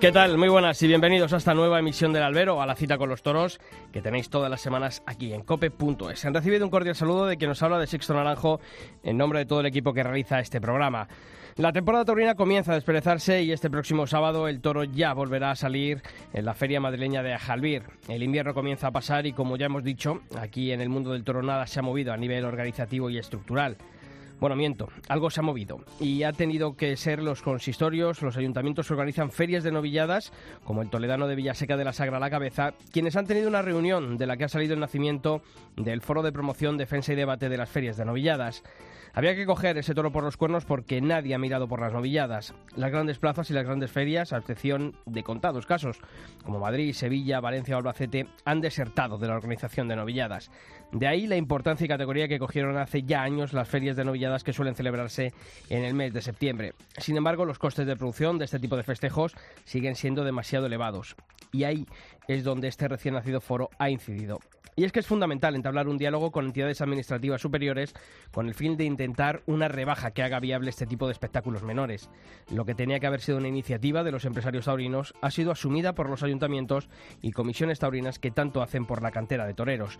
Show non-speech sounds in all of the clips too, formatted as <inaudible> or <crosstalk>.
¿Qué tal? Muy buenas y bienvenidos a esta nueva emisión del Albero, a la cita con los toros, que tenéis todas las semanas aquí en cope.es. Han recibido un cordial saludo de quien nos habla de Sixto Naranjo en nombre de todo el equipo que realiza este programa. La temporada taurina comienza a desperezarse y este próximo sábado el toro ya volverá a salir en la feria madrileña de Ajalbir. El invierno comienza a pasar y como ya hemos dicho, aquí en el mundo del toro nada se ha movido a nivel organizativo y estructural. Bueno, miento, algo se ha movido y ha tenido que ser los consistorios, los ayuntamientos que organizan ferias de novilladas, como el toledano de Villaseca de la Sagra la Cabeza, quienes han tenido una reunión de la que ha salido el nacimiento del Foro de Promoción, Defensa y Debate de las Ferias de Novilladas. Había que coger ese toro por los cuernos porque nadie ha mirado por las novilladas. Las grandes plazas y las grandes ferias, a excepción de contados casos, como Madrid, Sevilla, Valencia o Albacete, han desertado de la organización de novilladas. De ahí la importancia y categoría que cogieron hace ya años las ferias de novilladas que suelen celebrarse en el mes de septiembre. Sin embargo, los costes de producción de este tipo de festejos siguen siendo demasiado elevados. Y ahí es donde este recién nacido foro ha incidido. Y es que es fundamental entablar un diálogo con entidades administrativas superiores con el fin de intentar una rebaja que haga viable este tipo de espectáculos menores. Lo que tenía que haber sido una iniciativa de los empresarios taurinos ha sido asumida por los ayuntamientos y comisiones taurinas que tanto hacen por la cantera de toreros.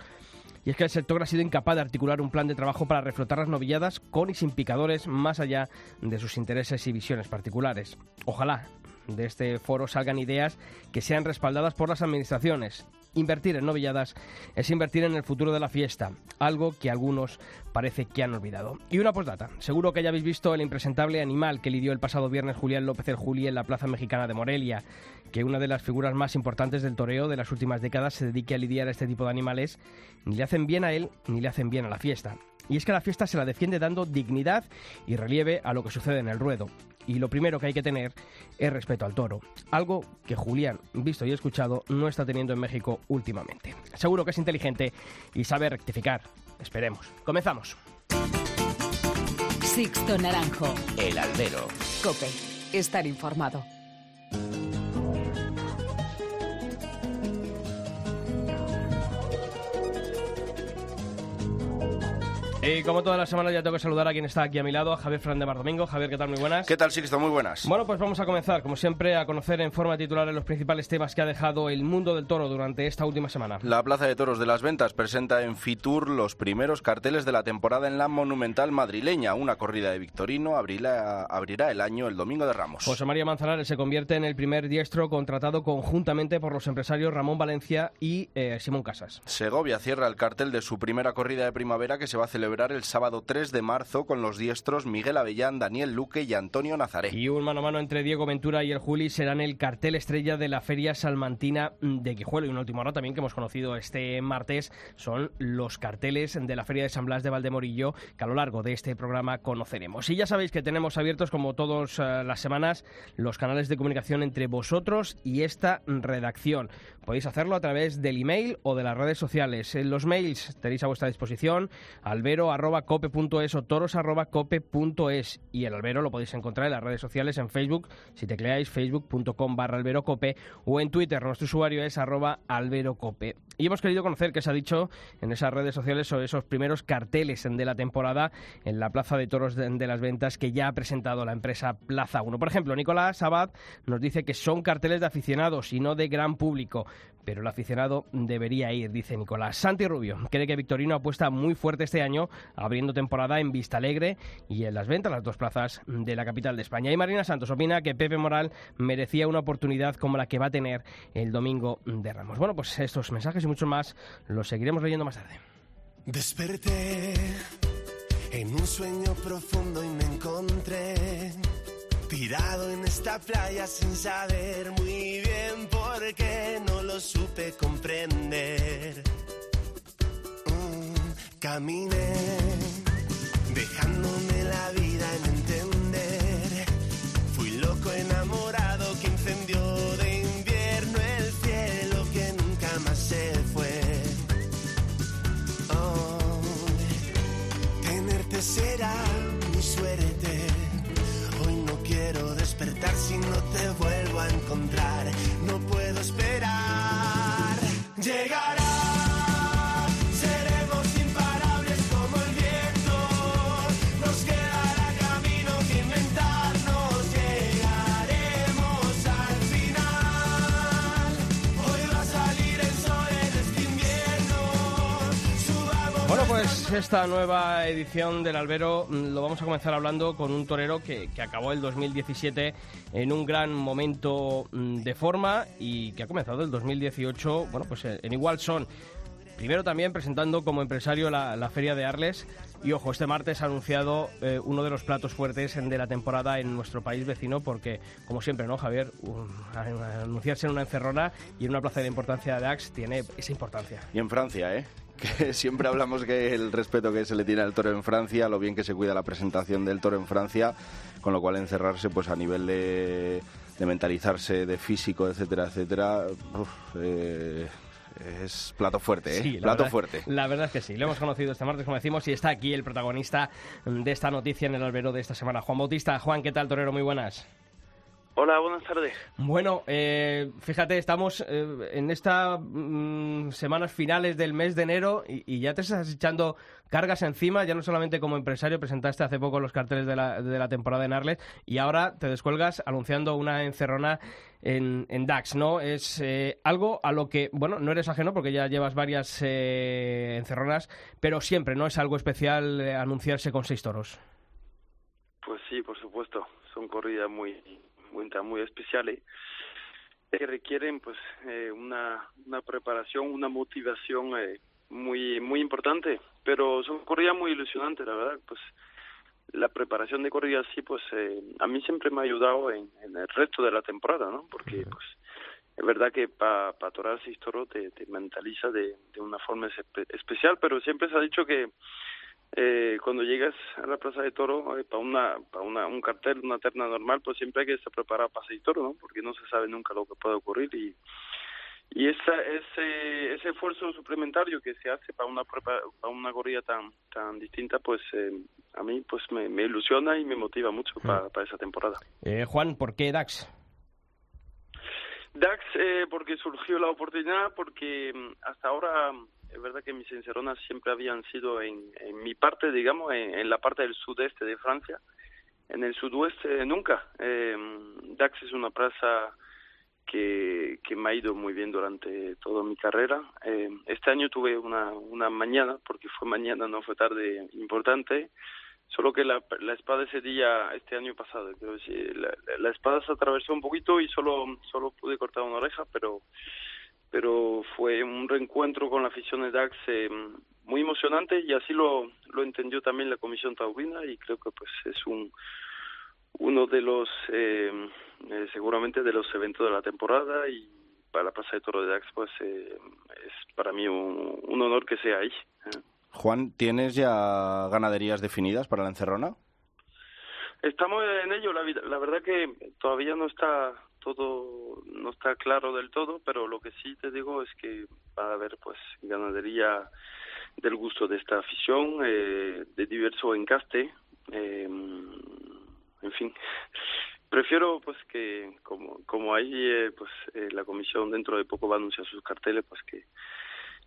Y es que el sector ha sido incapaz de articular un plan de trabajo para reflotar las novilladas con y sin picadores más allá de sus intereses y visiones particulares. Ojalá de este foro salgan ideas que sean respaldadas por las administraciones Invertir en novilladas es invertir en el futuro de la fiesta, algo que algunos parece que han olvidado. Y una postdata. Seguro que ya habéis visto el impresentable animal que lidió el pasado viernes Julián López el Juli en la Plaza Mexicana de Morelia. Que una de las figuras más importantes del toreo de las últimas décadas se dedique a lidiar a este tipo de animales, ni le hacen bien a él ni le hacen bien a la fiesta. Y es que la fiesta se la defiende dando dignidad y relieve a lo que sucede en el ruedo y lo primero que hay que tener es respeto al toro, algo que Julián, visto y escuchado, no está teniendo en México últimamente. Seguro que es inteligente y sabe rectificar. Esperemos. Comenzamos. Sixto Naranjo. El albero. Cope. Estar informado. Y como todas las semanas ya tengo que saludar a quien está aquí a mi lado, a Javier Fernández Mar Domingo. Javier, ¿qué tal? Muy buenas. ¿Qué tal, sí, Muy buenas. Bueno, pues vamos a comenzar, como siempre, a conocer en forma titular los principales temas que ha dejado el mundo del toro durante esta última semana. La Plaza de Toros de las Ventas presenta en Fitur los primeros carteles de la temporada en la Monumental madrileña. Una corrida de Victorino abrirá, abrirá el año el Domingo de Ramos. José María Manzanares se convierte en el primer diestro contratado conjuntamente por los empresarios Ramón Valencia y eh, Simón Casas. Segovia cierra el cartel de su primera corrida de primavera que se va a celebrar el sábado 3 de marzo con los diestros Miguel Avellán, Daniel Luque y Antonio Nazaré. Y un mano a mano entre Diego Ventura y el Juli serán el cartel estrella de la Feria Salmantina de Quijuelo. Y un último hora también que hemos conocido este martes son los carteles de la Feria de San Blas de Valdemorillo que a lo largo de este programa conoceremos. Y ya sabéis que tenemos abiertos como todas las semanas los canales de comunicación entre vosotros y esta redacción. Podéis hacerlo a través del email o de las redes sociales. En los mails tenéis a vuestra disposición albero.cope es o toros.cope.es y el albero lo podéis encontrar en las redes sociales en Facebook, si tecleáis facebook.com barra alberocope o en Twitter, nuestro usuario es arroba alberocope. Y hemos querido conocer qué se ha dicho en esas redes sociales sobre esos primeros carteles de la temporada en la Plaza de Toros de las Ventas que ya ha presentado la empresa Plaza 1. Por ejemplo, Nicolás Abad nos dice que son carteles de aficionados y no de gran público, pero el aficionado debería ir, dice Nicolás. Santi Rubio cree que Victorino apuesta muy fuerte este año, abriendo temporada en Vista Alegre y en Las Ventas, las dos plazas de la capital de España. Y Marina Santos opina que Pepe Moral merecía una oportunidad como la que va a tener el domingo de Ramos. Bueno, pues estos mensajes y muchos más los seguiremos leyendo más tarde. Desperté en un sueño profundo y me encontré tirado en esta playa sin saber muy bien por qué no lo supe comprender. Mm, caminé esta nueva edición del Albero mm, lo vamos a comenzar hablando con un torero que, que acabó el 2017 en un gran momento mm, de forma y que ha comenzado el 2018, bueno, pues eh, en igual son. Primero también presentando como empresario la, la Feria de Arles y ojo, este martes ha anunciado eh, uno de los platos fuertes de la temporada en nuestro país vecino porque, como siempre, ¿no, Javier? Un- anunciarse en una encerrona y en una plaza de importancia de Dax tiene esa importancia. Y en Francia, ¿eh? Que <laughs> siempre hablamos que el respeto que se le tiene al toro en Francia, lo bien que se cuida la presentación del toro en Francia, con lo cual encerrarse pues a nivel de, de mentalizarse, de físico, etcétera, etcétera, uf, eh, es plato fuerte, ¿eh? Sí, la plato verdad- fuerte. La verdad es que sí. Lo hemos conocido este martes, como decimos, y está aquí el protagonista de esta noticia en el albero de esta semana, Juan Bautista. Juan, ¿qué tal, torero? Muy buenas. Hola, buenas tardes. Bueno, eh, fíjate, estamos eh, en estas semanas finales del mes de enero y, y ya te estás echando cargas encima, ya no solamente como empresario, presentaste hace poco los carteles de la, de la temporada en Arles y ahora te descuelgas anunciando una encerrona en, en DAX, ¿no? Es eh, algo a lo que, bueno, no eres ajeno porque ya llevas varias eh, encerronas, pero siempre, ¿no? Es algo especial eh, anunciarse con seis toros. Pues sí, por supuesto, son corridas muy muy, muy especiales que requieren pues eh, una, una preparación, una motivación eh, muy muy importante, pero son corridas muy ilusionantes, la verdad, pues la preparación de corridas sí pues eh, a mí siempre me ha ayudado en, en el resto de la temporada, ¿no? Porque pues es verdad que para pa torar seis toros te, te mentaliza de, de una forma espe- especial, pero siempre se ha dicho que eh, cuando llegas a la plaza de toro eh, para una para una, un cartel una terna normal pues siempre hay que estar preparado para seis toros no porque no se sabe nunca lo que puede ocurrir y y esa, ese ese esfuerzo suplementario que se hace para una para una corrida tan tan distinta pues eh, a mí pues me, me ilusiona y me motiva mucho para, para esa temporada. Eh, Juan, ¿por qué DAX? Dax, eh, porque surgió la oportunidad, porque mm, hasta ahora mm, es verdad que mis encerronas siempre habían sido en, en mi parte, digamos, en, la parte del sudeste de Francia. En el sudoeste nunca. Eh, mm, Dax es una plaza que, que me ha ido muy bien durante toda mi carrera. Eh, este año tuve una, una mañana, porque fue mañana, no fue tarde, importante. Solo que la, la espada ese día, este año pasado, creo que la, la espada se atravesó un poquito y solo, solo pude cortar una oreja, pero pero fue un reencuentro con la afición de Dax eh, muy emocionante y así lo, lo entendió también la comisión taurina y creo que pues es un uno de los eh, eh, seguramente de los eventos de la temporada y para la Plaza de Toro de Dax pues eh, es para mí un, un honor que sea ahí. Juan, ¿tienes ya ganaderías definidas para la encerrona? Estamos en ello, la, la verdad que todavía no está todo, no está claro del todo, pero lo que sí te digo es que va a haber pues ganadería del gusto de esta afición, eh, de diverso encaste, eh, en fin. Prefiero pues que como como ahí eh, pues eh, la comisión dentro de poco va a anunciar sus carteles pues que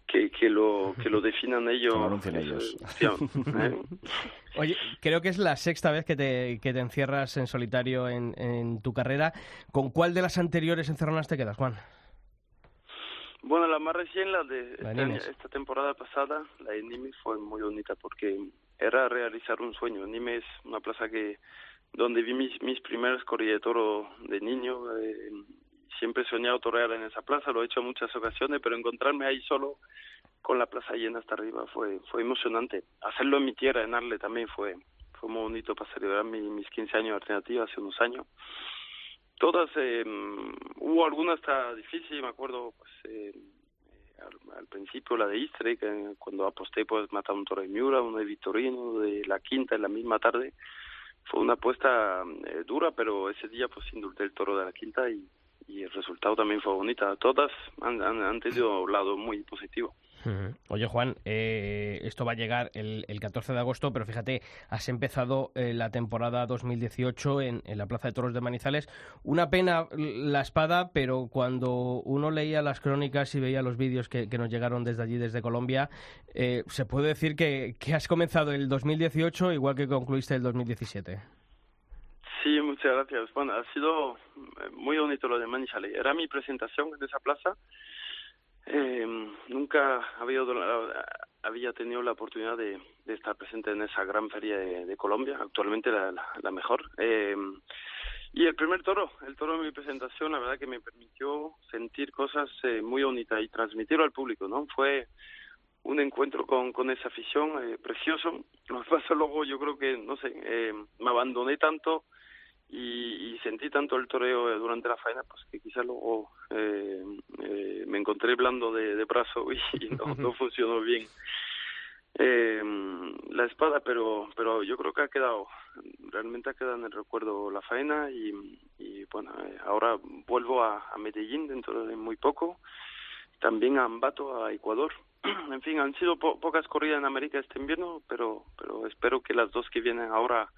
que, que lo que lo definan <laughs> ellos. Que lo ellos. ¿eh? <laughs> Oye, creo que es la sexta vez que te, que te encierras en solitario en, en tu carrera. ¿Con cuál de las anteriores encerronas te quedas, Juan? Bueno, la más recién, la de La este esta temporada pasada, la de Nimes fue muy bonita porque era realizar un sueño. Nimes es una plaza que donde vi mis, mis primeras corridas de toro de niño. eh, siempre he soñado torear en esa plaza, lo he hecho en muchas ocasiones, pero encontrarme ahí solo con la plaza llena hasta arriba fue fue emocionante. Hacerlo en mi tierra, en Arle, también fue fue muy bonito para celebrar mi- mis 15 años de alternativa hace unos años todas eh, hubo alguna hasta difícil me acuerdo pues eh, al, principio la de Istre que cuando aposté pues matar un toro de Miura uno de Victorino de la quinta en la misma tarde fue una apuesta eh, dura pero ese día pues indulté el toro de la quinta y, y el resultado también fue bonita todas han, han, han tenido un lado muy positivo. Oye, Juan, eh, esto va a llegar el, el 14 de agosto, pero fíjate, has empezado eh, la temporada 2018 en, en la Plaza de Toros de Manizales. Una pena la espada, pero cuando uno leía las crónicas y veía los vídeos que, que nos llegaron desde allí, desde Colombia, eh, se puede decir que, que has comenzado el 2018 igual que concluiste el 2017. Muchas gracias. Bueno, ha sido eh, muy bonito lo de Manizales. Era mi presentación en esa plaza. Eh, nunca había, tenido la oportunidad de, estar presente en esa gran feria de, Colombia, actualmente la, la, mejor. Eh, y el primer toro, el toro de mi presentación, la verdad que me permitió sentir cosas eh, muy bonitas y transmitirlo al público, ¿no? Fue un encuentro con, con esa afición eh, precioso. Lo que pasa luego, yo creo que, no sé, eh, me abandoné tanto y, sentí tanto el toreo durante la faena, pues que quizás luego eh, eh, me encontré blando de, de brazo <laughs> y, no, no <laughs> funcionó bien eh, la espada, pero pero yo creo que ha quedado, realmente ha quedado en el recuerdo la faena y, y bueno, eh, ahora vuelvo a, a Medellín dentro de muy poco, también a Ambato, a Ecuador. <clears throat> en fin, han sido pocas corridas en América este invierno, pero pero espero que las dos que vienen ahora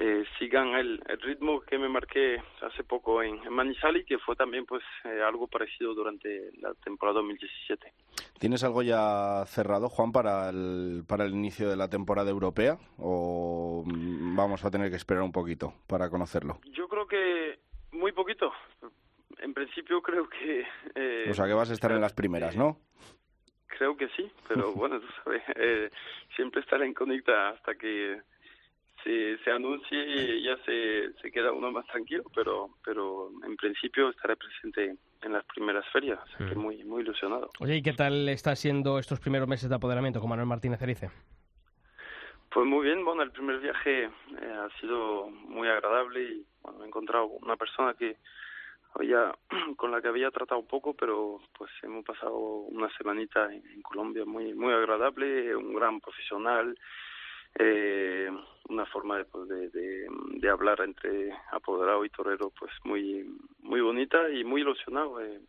eh, sigan el, ritmo que me marqué hace poco en, Manizali, que fue también pues eh, algo parecido durante la temporada 2017. ¿Tienes algo ya cerrado, Juan, para el, para el inicio de la temporada europea o vamos a tener que esperar un poquito para conocerlo? Yo creo que muy poquito. En principio creo que... Eh, o sea, que vas a estar en las primeras, ¿no? Creo que sí, pero <laughs> bueno, tú sabes, eh, siempre estar en incógnita hasta que se, se anuncie ya se, se queda uno más tranquilo, pero, pero en principio estaré presente en las primeras ferias, así que mm. muy, muy ilusionado. Oye, ¿y qué tal está siendo estos primeros meses de apoderamiento con Manuel Martínez Erice? Pues muy bien, bueno, el primer viaje eh, ha sido muy agradable y bueno, he encontrado una persona que había <clears throat> con la que había tratado poco, pero pues hemos pasado una semanita en, en Colombia muy muy agradable, un gran profesional, eh, una forma de, pues, de, de, hablar entre apoderado y torero pues muy muy bonita y muy ilusionado eh,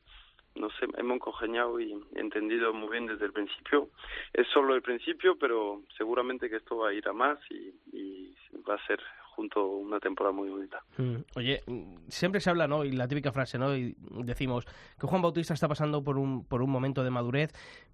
no sé hemos congeniado y entendido muy bien desde el principio. Es solo el principio pero seguramente que esto va a ir a más y va a ser una temporada muy bonita. Mm, oye, siempre se habla, ¿no? Y la típica frase, ¿no? Y decimos que Juan Bautista está pasando por un, por un momento de madurez,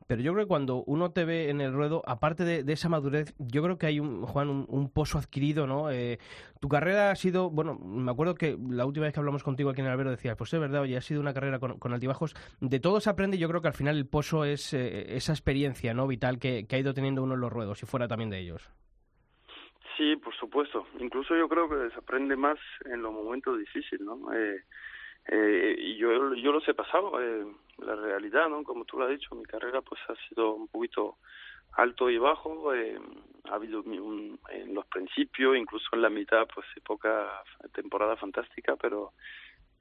pero yo creo que cuando uno te ve en el ruedo, aparte de, esa madurez, yo creo que hay, un, Juan, un, pozo adquirido, ¿no? Eh, tu carrera ha sido, bueno, me acuerdo que la última vez que hablamos contigo aquí en Albero decías, pues es verdad, oye, ha sido una carrera con, altibajos. De todo se aprende, yo creo que al final el pozo es eh, esa experiencia, ¿no? Vital que, que ha ido teniendo uno en los ruedos, y fuera también de ellos. Sí, por supuesto. Incluso yo creo que se aprende más en los momentos difíciles, ¿no? Eh, eh, y yo, yo los he pasado, eh, la realidad, ¿no? Como tú lo has dicho, mi carrera pues ha sido un poquito alto y bajo, eh, ha habido un, en los principios, incluso en la mitad, pues época, temporada fantástica, pero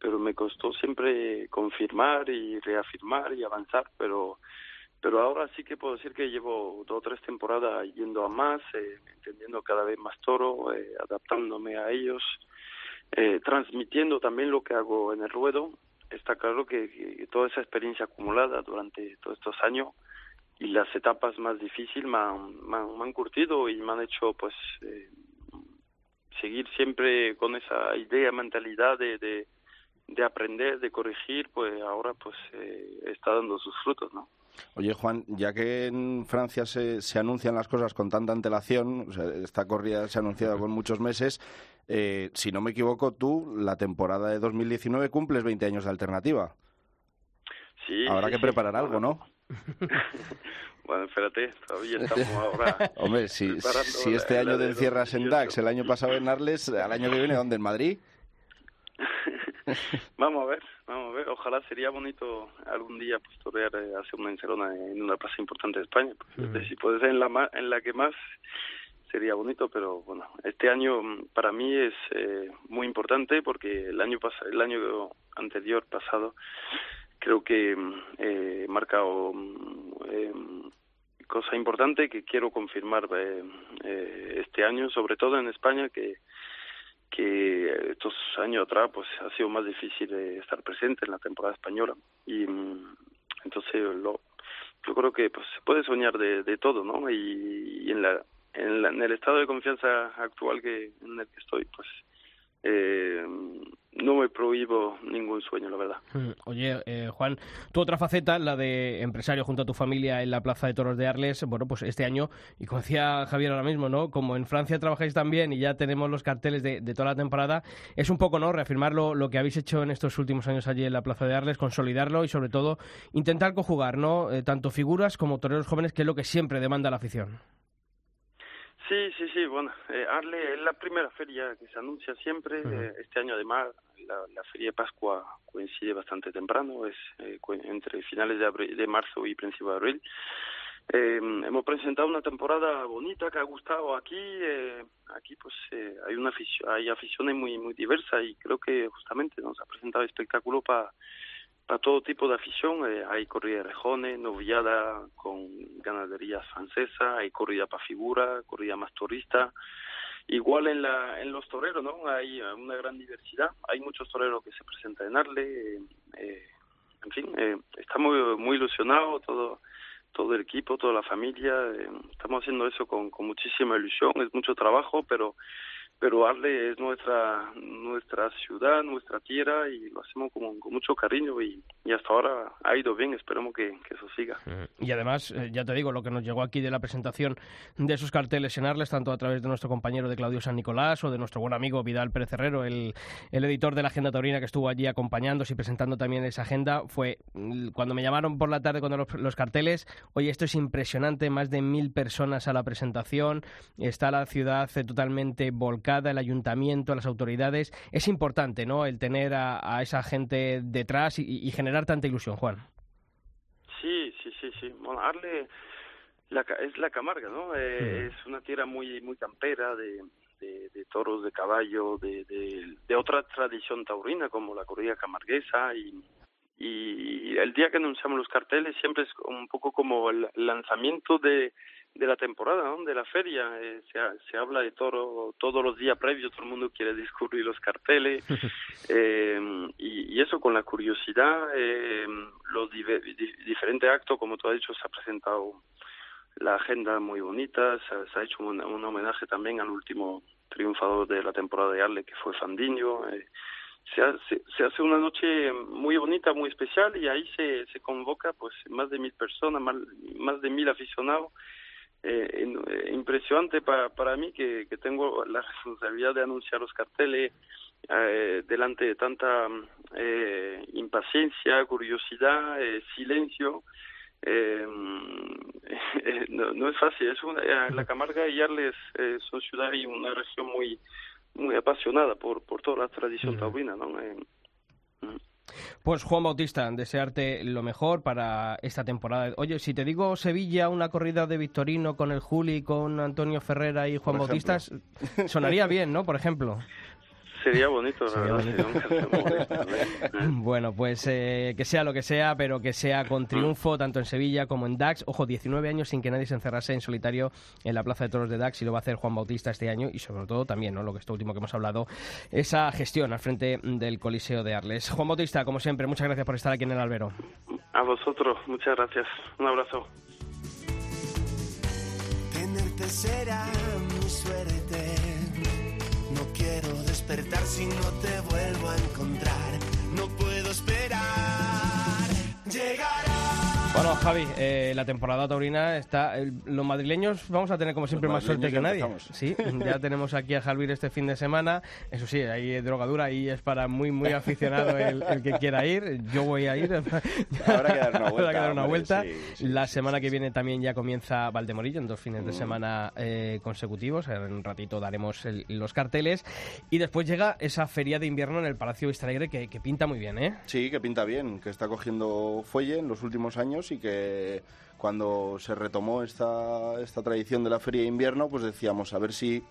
pero me costó siempre confirmar y reafirmar y avanzar, pero pero ahora sí que puedo decir que llevo dos o tres temporadas yendo a más, eh, entendiendo cada vez más toro, eh, adaptándome a ellos, eh, transmitiendo también lo que hago en el ruedo. Está claro que, toda esa experiencia acumulada durante todos estos años y las etapas más difíciles me han, me han, curtido y me han hecho pues eh, seguir siempre con esa idea, mentalidad de, de, de aprender, de corregir, pues ahora pues eh, está dando sus frutos, ¿no? Oye, Juan, ya que en Francia se, se anuncian las cosas con tanta antelación, o sea, esta corrida se ha anunciado con muchos meses, eh, si no me equivoco, tú, la temporada de 2019 cumples 20 años de alternativa. Sí. Habrá que preparar algo, ¿no? <laughs> bueno, espérate, todavía estamos ahora. <laughs> Hombre, si, si este año te encierras en DAX, el año pasado en Arles, al año que viene, ¿dónde? ¿En Madrid? <laughs> vamos a ver, vamos a ver. Ojalá sería bonito algún día pues torear eh, hacer una encerona en una plaza importante de España. Pues, Si puede ser en la en la que más sería bonito, pero bueno, este año mm, para mí es eh, muy importante porque el año pas el año anterior pasado creo que mm, eh, he marcado mm, eh, cosa importante que quiero confirmar eh, este año, sobre todo en España que que estos años atrás pues ha sido más difícil estar presente en la temporada española. Y mm, entonces lo, yo creo que pues se puede soñar de, de todo no y, en la en, la, en el estado de confianza actual que en el que estoy pues eh, no me prohíbo ningún sueño, la verdad. Mm, oye, eh, Juan, tu otra faceta, la de empresario junto a tu familia en la Plaza de Toros de Arles, bueno, pues este año, y como decía Javier ahora mismo, ¿no? Como en Francia trabajáis también y ya tenemos los carteles de, toda la temporada, es un poco, ¿no? Reafirmar lo, que habéis hecho en estos últimos años allí en la Plaza de Arles, consolidarlo y sobre todo intentar conjugar, ¿no? Eh, tanto figuras como toreros jóvenes, que es lo que siempre demanda la afición. Sí, sí, sí, bueno, eh, Arle es la primera feria que se anuncia siempre. Eh, este año además la, feria de Pascua coincide bastante temprano, es eh, entre finales de, de marzo y principios de abril. Eh, hemos presentado una temporada bonita que ha gustado aquí. Eh, aquí pues eh, hay una afición, hay aficiones muy muy diversas y creo que justamente nos ha presentado espectáculo para para todo tipo de afición. Eh, hay corrida de rejones, noviada con ganaderías francesas, hay corrida para figura, corrida más turista. Igual en, la, en los toreros, ¿no? Hay una gran diversidad. Hay muchos toreros que se presentan en Arle. Eh, en fin, eh, estamos muy ilusionados, todo, todo el equipo, toda la familia. Eh, estamos haciendo eso con, con muchísima ilusión. Es mucho trabajo, pero pero Arle es nuestra nuestra ciudad, nuestra tierra y lo hacemos con, mucho cariño y, y, hasta ahora ha ido bien, esperemos que, que eso siga. Y además, eh, ya te digo, lo que nos llegó aquí de la presentación de esos carteles en Arles, tanto a través de nuestro compañero de Claudio San Nicolás o de nuestro buen amigo Vidal Pérez Herrero, el, el editor de la Agenda Taurina que estuvo allí acompañándonos y presentando también esa agenda, fue mm, cuando me llamaron por la tarde con los, los carteles, oye, esto es impresionante, más de mil personas a la presentación, está la ciudad totalmente volcada el ayuntamiento, las autoridades. Es importante, ¿no?, el tener a, esa gente detrás y, generar tanta ilusión, Juan. Sí, sí, sí, sí. Bueno, Arle la, es la Camarga, ¿no? Eh, es una tierra muy muy campera de, de, toros, de caballo, de, de, otra tradición taurina como la corrida camarguesa y, y el día que anunciamos los carteles siempre es un poco como el lanzamiento de, de la temporada, ¿no? de la feria. Eh, se, se habla de toro todos los días previos, todo el mundo quiere descubrir los carteles <laughs> eh, y, eso con la curiosidad, eh, los diferentes actos, como tú has dicho, se ha presentado la agenda muy bonita, se, ha hecho un, homenaje también al último triunfador de la temporada de Arle, que fue Fandiño. Eh, se hace, se hace una noche muy bonita, muy especial y ahí se, se convoca pues más de mil personas, más, más de mil aficionados eh, eh, impresionante para, para mí que, que tengo la <laughs> responsabilidad de anunciar los carteles eh, delante de tanta eh, impaciencia, curiosidad, eh, silencio. Eh, <laughs> no, no, es fácil. Es una, la Camarga y Arles son ciudades y una región muy muy apasionada por, por toda la tradición taurina. ¿no? Pues Juan Bautista, desearte lo mejor para esta temporada. Oye, si te digo Sevilla, una corrida de Victorino con el Juli, con Antonio Ferrera y Juan Bautista, sonaría <laughs> bien, ¿no? Por ejemplo. Sería bonito, bueno, pues eh, que sea lo que sea, pero que sea con triunfo tanto en Sevilla como en Dax. Ojo, 19 años sin que nadie se encerrase en solitario en la Plaza de Toros de Dax y lo va a hacer Juan Bautista este año y sobre todo también, ¿no? Lo que esto último que hemos hablado, esa gestión al frente del Coliseo de Arles. Juan Bautista, como siempre, muchas gracias por estar aquí en el albero. A vosotros, muchas gracias. Un abrazo. Tenerte será mi suerte despertar si no te vuelvo a encontrar. Bueno, Javi, eh, la temporada taurina está. los madrileños vamos a tener como siempre más suerte que nadie. Sí, ya <laughs> tenemos aquí a Javier este fin de semana. Eso sí, hay drogadura y es para muy, muy aficionado el, que quiera ir. Yo voy a ir. <laughs> Habrá que dar una vuelta. dar una vuelta. la semana que viene también ya comienza Valdemorillo en dos fines de mm. semana eh, consecutivos. En un ratito daremos los carteles. Y después llega esa feria de invierno en el Palacio Vistalegre que, que pinta muy bien, ¿eh? Sí, que pinta bien, que está cogiendo fuelle en los últimos años y que cuando se retomó esta, esta tradición de la feria de invierno, pues decíamos, a ver si,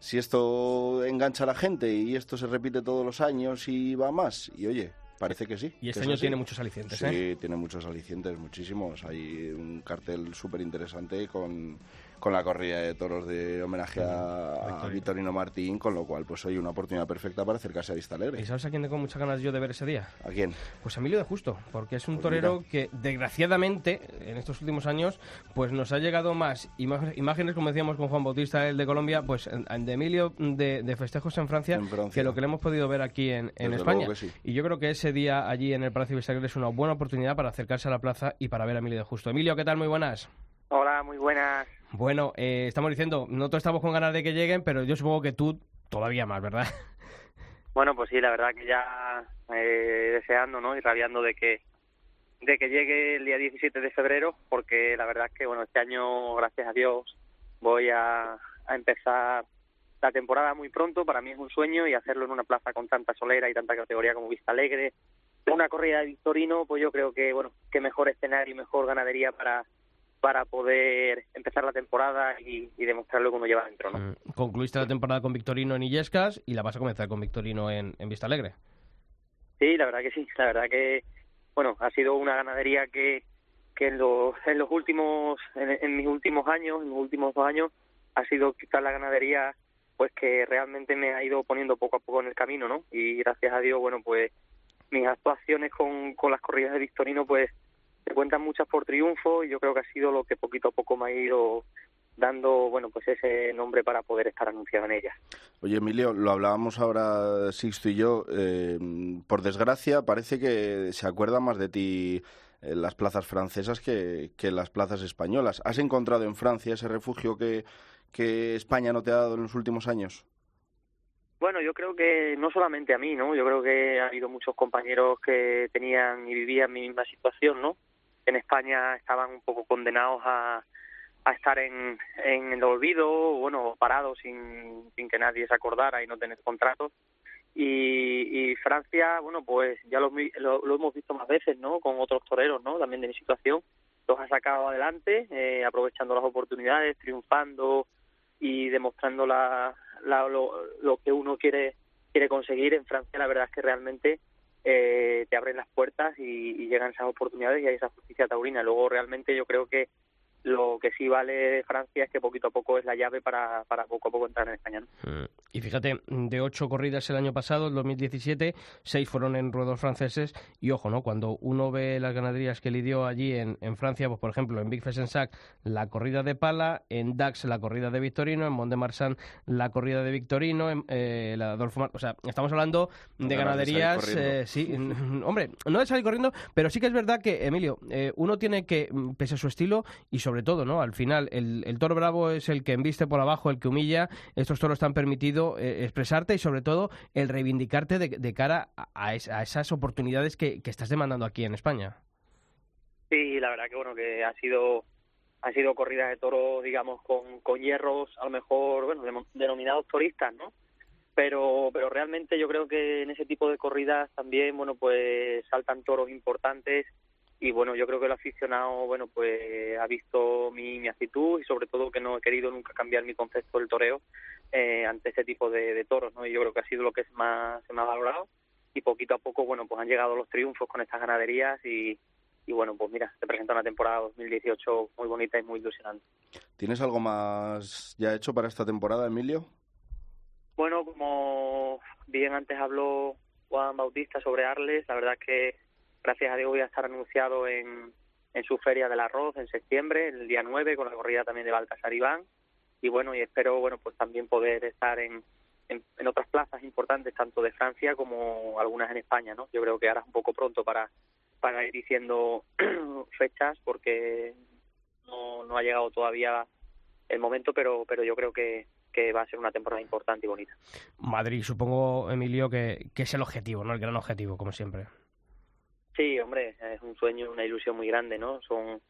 si esto engancha a la gente y esto se repite todos los años y va más. Y oye, Parece que sí. Y este año tiene muchos alicientes, ¿eh? Sí, tiene muchos alicientes, muchísimos. Hay un cartel súper interesante con, con la corrida de toros de homenaje a, a Vitorino Martín, con lo cual pues hoy una oportunidad perfecta para acercarse a Vista Alegre. ¿Y sabes a quién tengo muchas ganas yo de ver ese día? ¿A quién? Pues a Emilio de Justo, porque es un Pues torero mira. que desgraciadamente en estos últimos años pues nos ha llegado más imágenes, como decíamos con Juan Bautista, el de Colombia, pues de Emilio de, de festejos en Francia, En Francia. que lo que le hemos podido ver aquí en, España. sí. Y yo creo que ese día allí en el Palacio Vista Alegre es una buena oportunidad para acercarse a la plaza y para ver a Emilio de Justo. Emilio, ¿qué tal? Muy buenas. Hola, muy buenas. Bueno, eh, estamos diciendo, nosotros estamos con ganas de que lleguen, pero yo supongo que tú todavía más, ¿verdad? <laughs> Bueno, pues sí, la verdad que ya eh, deseando, ¿no? Y rabiando de que de que llegue el día 17 de febrero, porque la verdad es que, bueno, este año, gracias a Dios, voy a, a empezar la temporada muy pronto. Para mí es un sueño y hacerlo en una plaza con tanta solera y tanta categoría como Vista Alegre. Una corrida de Victorino, pues yo creo que, bueno, qué mejor escenario y mejor ganadería para para poder empezar la temporada y, y demostrar lo que uno lleva dentro, ¿no? Mm, Concluiste la temporada con Victorino en Illescas y la vas a comenzar con Victorino en, en Vista Alegre. Sí, la verdad que sí. La verdad que, bueno, ha sido una ganadería que, que en, los, en los últimos, en, en mis últimos años, en los últimos dos años, ha sido quizás la ganadería pues que realmente me ha ido poniendo poco a poco en el camino, ¿no? Y gracias a Dios, bueno, pues mis actuaciones con, con las corridas de Victorino, pues se cuentan muchas por triunfo y yo creo que ha sido lo que poquito a poco me ha ido dando, bueno, pues ese nombre para poder estar anunciado en ellas. Oye, Emilio, lo hablábamos ahora Sixto y yo. eh, por desgracia, parece que se acuerda más de ti en las plazas francesas que, que en las plazas españolas. ¿Has encontrado en Francia ese refugio que, que España no te ha dado en los últimos años? Bueno, yo creo que no solamente a mí, ¿no? Yo creo que ha habido muchos compañeros que tenían y vivían mi misma situación, ¿no? En España estaban un poco condenados a, estar en, en el olvido, bueno, parados sin, sin que nadie se acordara y no tener contratos. Y, y Francia, bueno, pues ya lo, lo hemos visto más veces, ¿no? Con otros toreros, ¿no? También de mi situación. Los ha sacado adelante, eh, aprovechando las oportunidades, triunfando y demostrando la, la- lo, lo que uno quiere quiere conseguir en Francia la verdad es que realmente eh, te abren las puertas y, y llegan esas oportunidades y hay esa justicia taurina. Luego realmente yo creo que lo que sí vale de Francia es que poquito a poco es la llave para, para poco a poco entrar en España ¿no? Mm. Y fíjate, de ocho corridas el año pasado, el 2017, seis fueron en ruedos franceses. Y ojo, ¿no? Cuando uno ve las ganaderías que lidió allí en, en Francia, pues por ejemplo, en Big Fesensac la corrida de pala, en Dax la corrida de Victorino, en Mont de Marsan la corrida de Victorino, en eh, la Adolfo Mar- O sea, estamos hablando de ganaderías. eh, sí, hombre, no de salir corriendo, pero sí que es verdad que, Emilio, eh, uno tiene que, mm, pese a su estilo, y sobre todo, ¿no? Al final, el, el toro bravo es el que embiste por abajo, el que humilla. Estos toros te han permitido eh, expresarte y, sobre todo, el reivindicarte de, de cara a, es- a esas oportunidades que, estás demandando aquí en España. Sí, la verdad que bueno que ha sido ha sido corridas de toros, digamos, con, con hierros, a lo mejor, bueno, demo- denominados toristas, ¿no? Pero, pero realmente yo creo que en ese tipo de corridas también, bueno, pues saltan toros importantes y bueno, yo creo que el aficionado, bueno, pues ha visto mi, mi actitud y sobre todo que no he querido nunca cambiar mi concepto del toreo eh, ante ese tipo de, de toros, ¿no? Y yo creo que ha sido lo que es más, se me ha valorado y poquito a poco, bueno, pues han llegado los triunfos con estas ganaderías y, y bueno, pues mira, te presenta una temporada 2018 muy bonita y muy ilusionante. ¿Tienes algo más ya hecho para esta temporada, Emilio? Bueno, como bien antes habló Juan Bautista sobre Arles, la verdad es que gracias a Dios voy a estar anunciado en, en su Feria del Arroz en septiembre, el día 9, con la corrida también de Baltasar Iván. Y bueno, y espero bueno pues también poder estar en, en, en otras plazas importantes, tanto de Francia como algunas en España, ¿no? Yo creo que ahora es un poco pronto para, para ir diciendo <clears throat> fechas porque no, no ha llegado todavía el momento, pero, pero yo creo que, que va a ser una temporada importante y bonita. Madrid, supongo, Emilio, que, que es el objetivo, ¿no? El gran objetivo, como siempre. Sí, hombre, es un sueño, una ilusión muy grande, ¿no? Son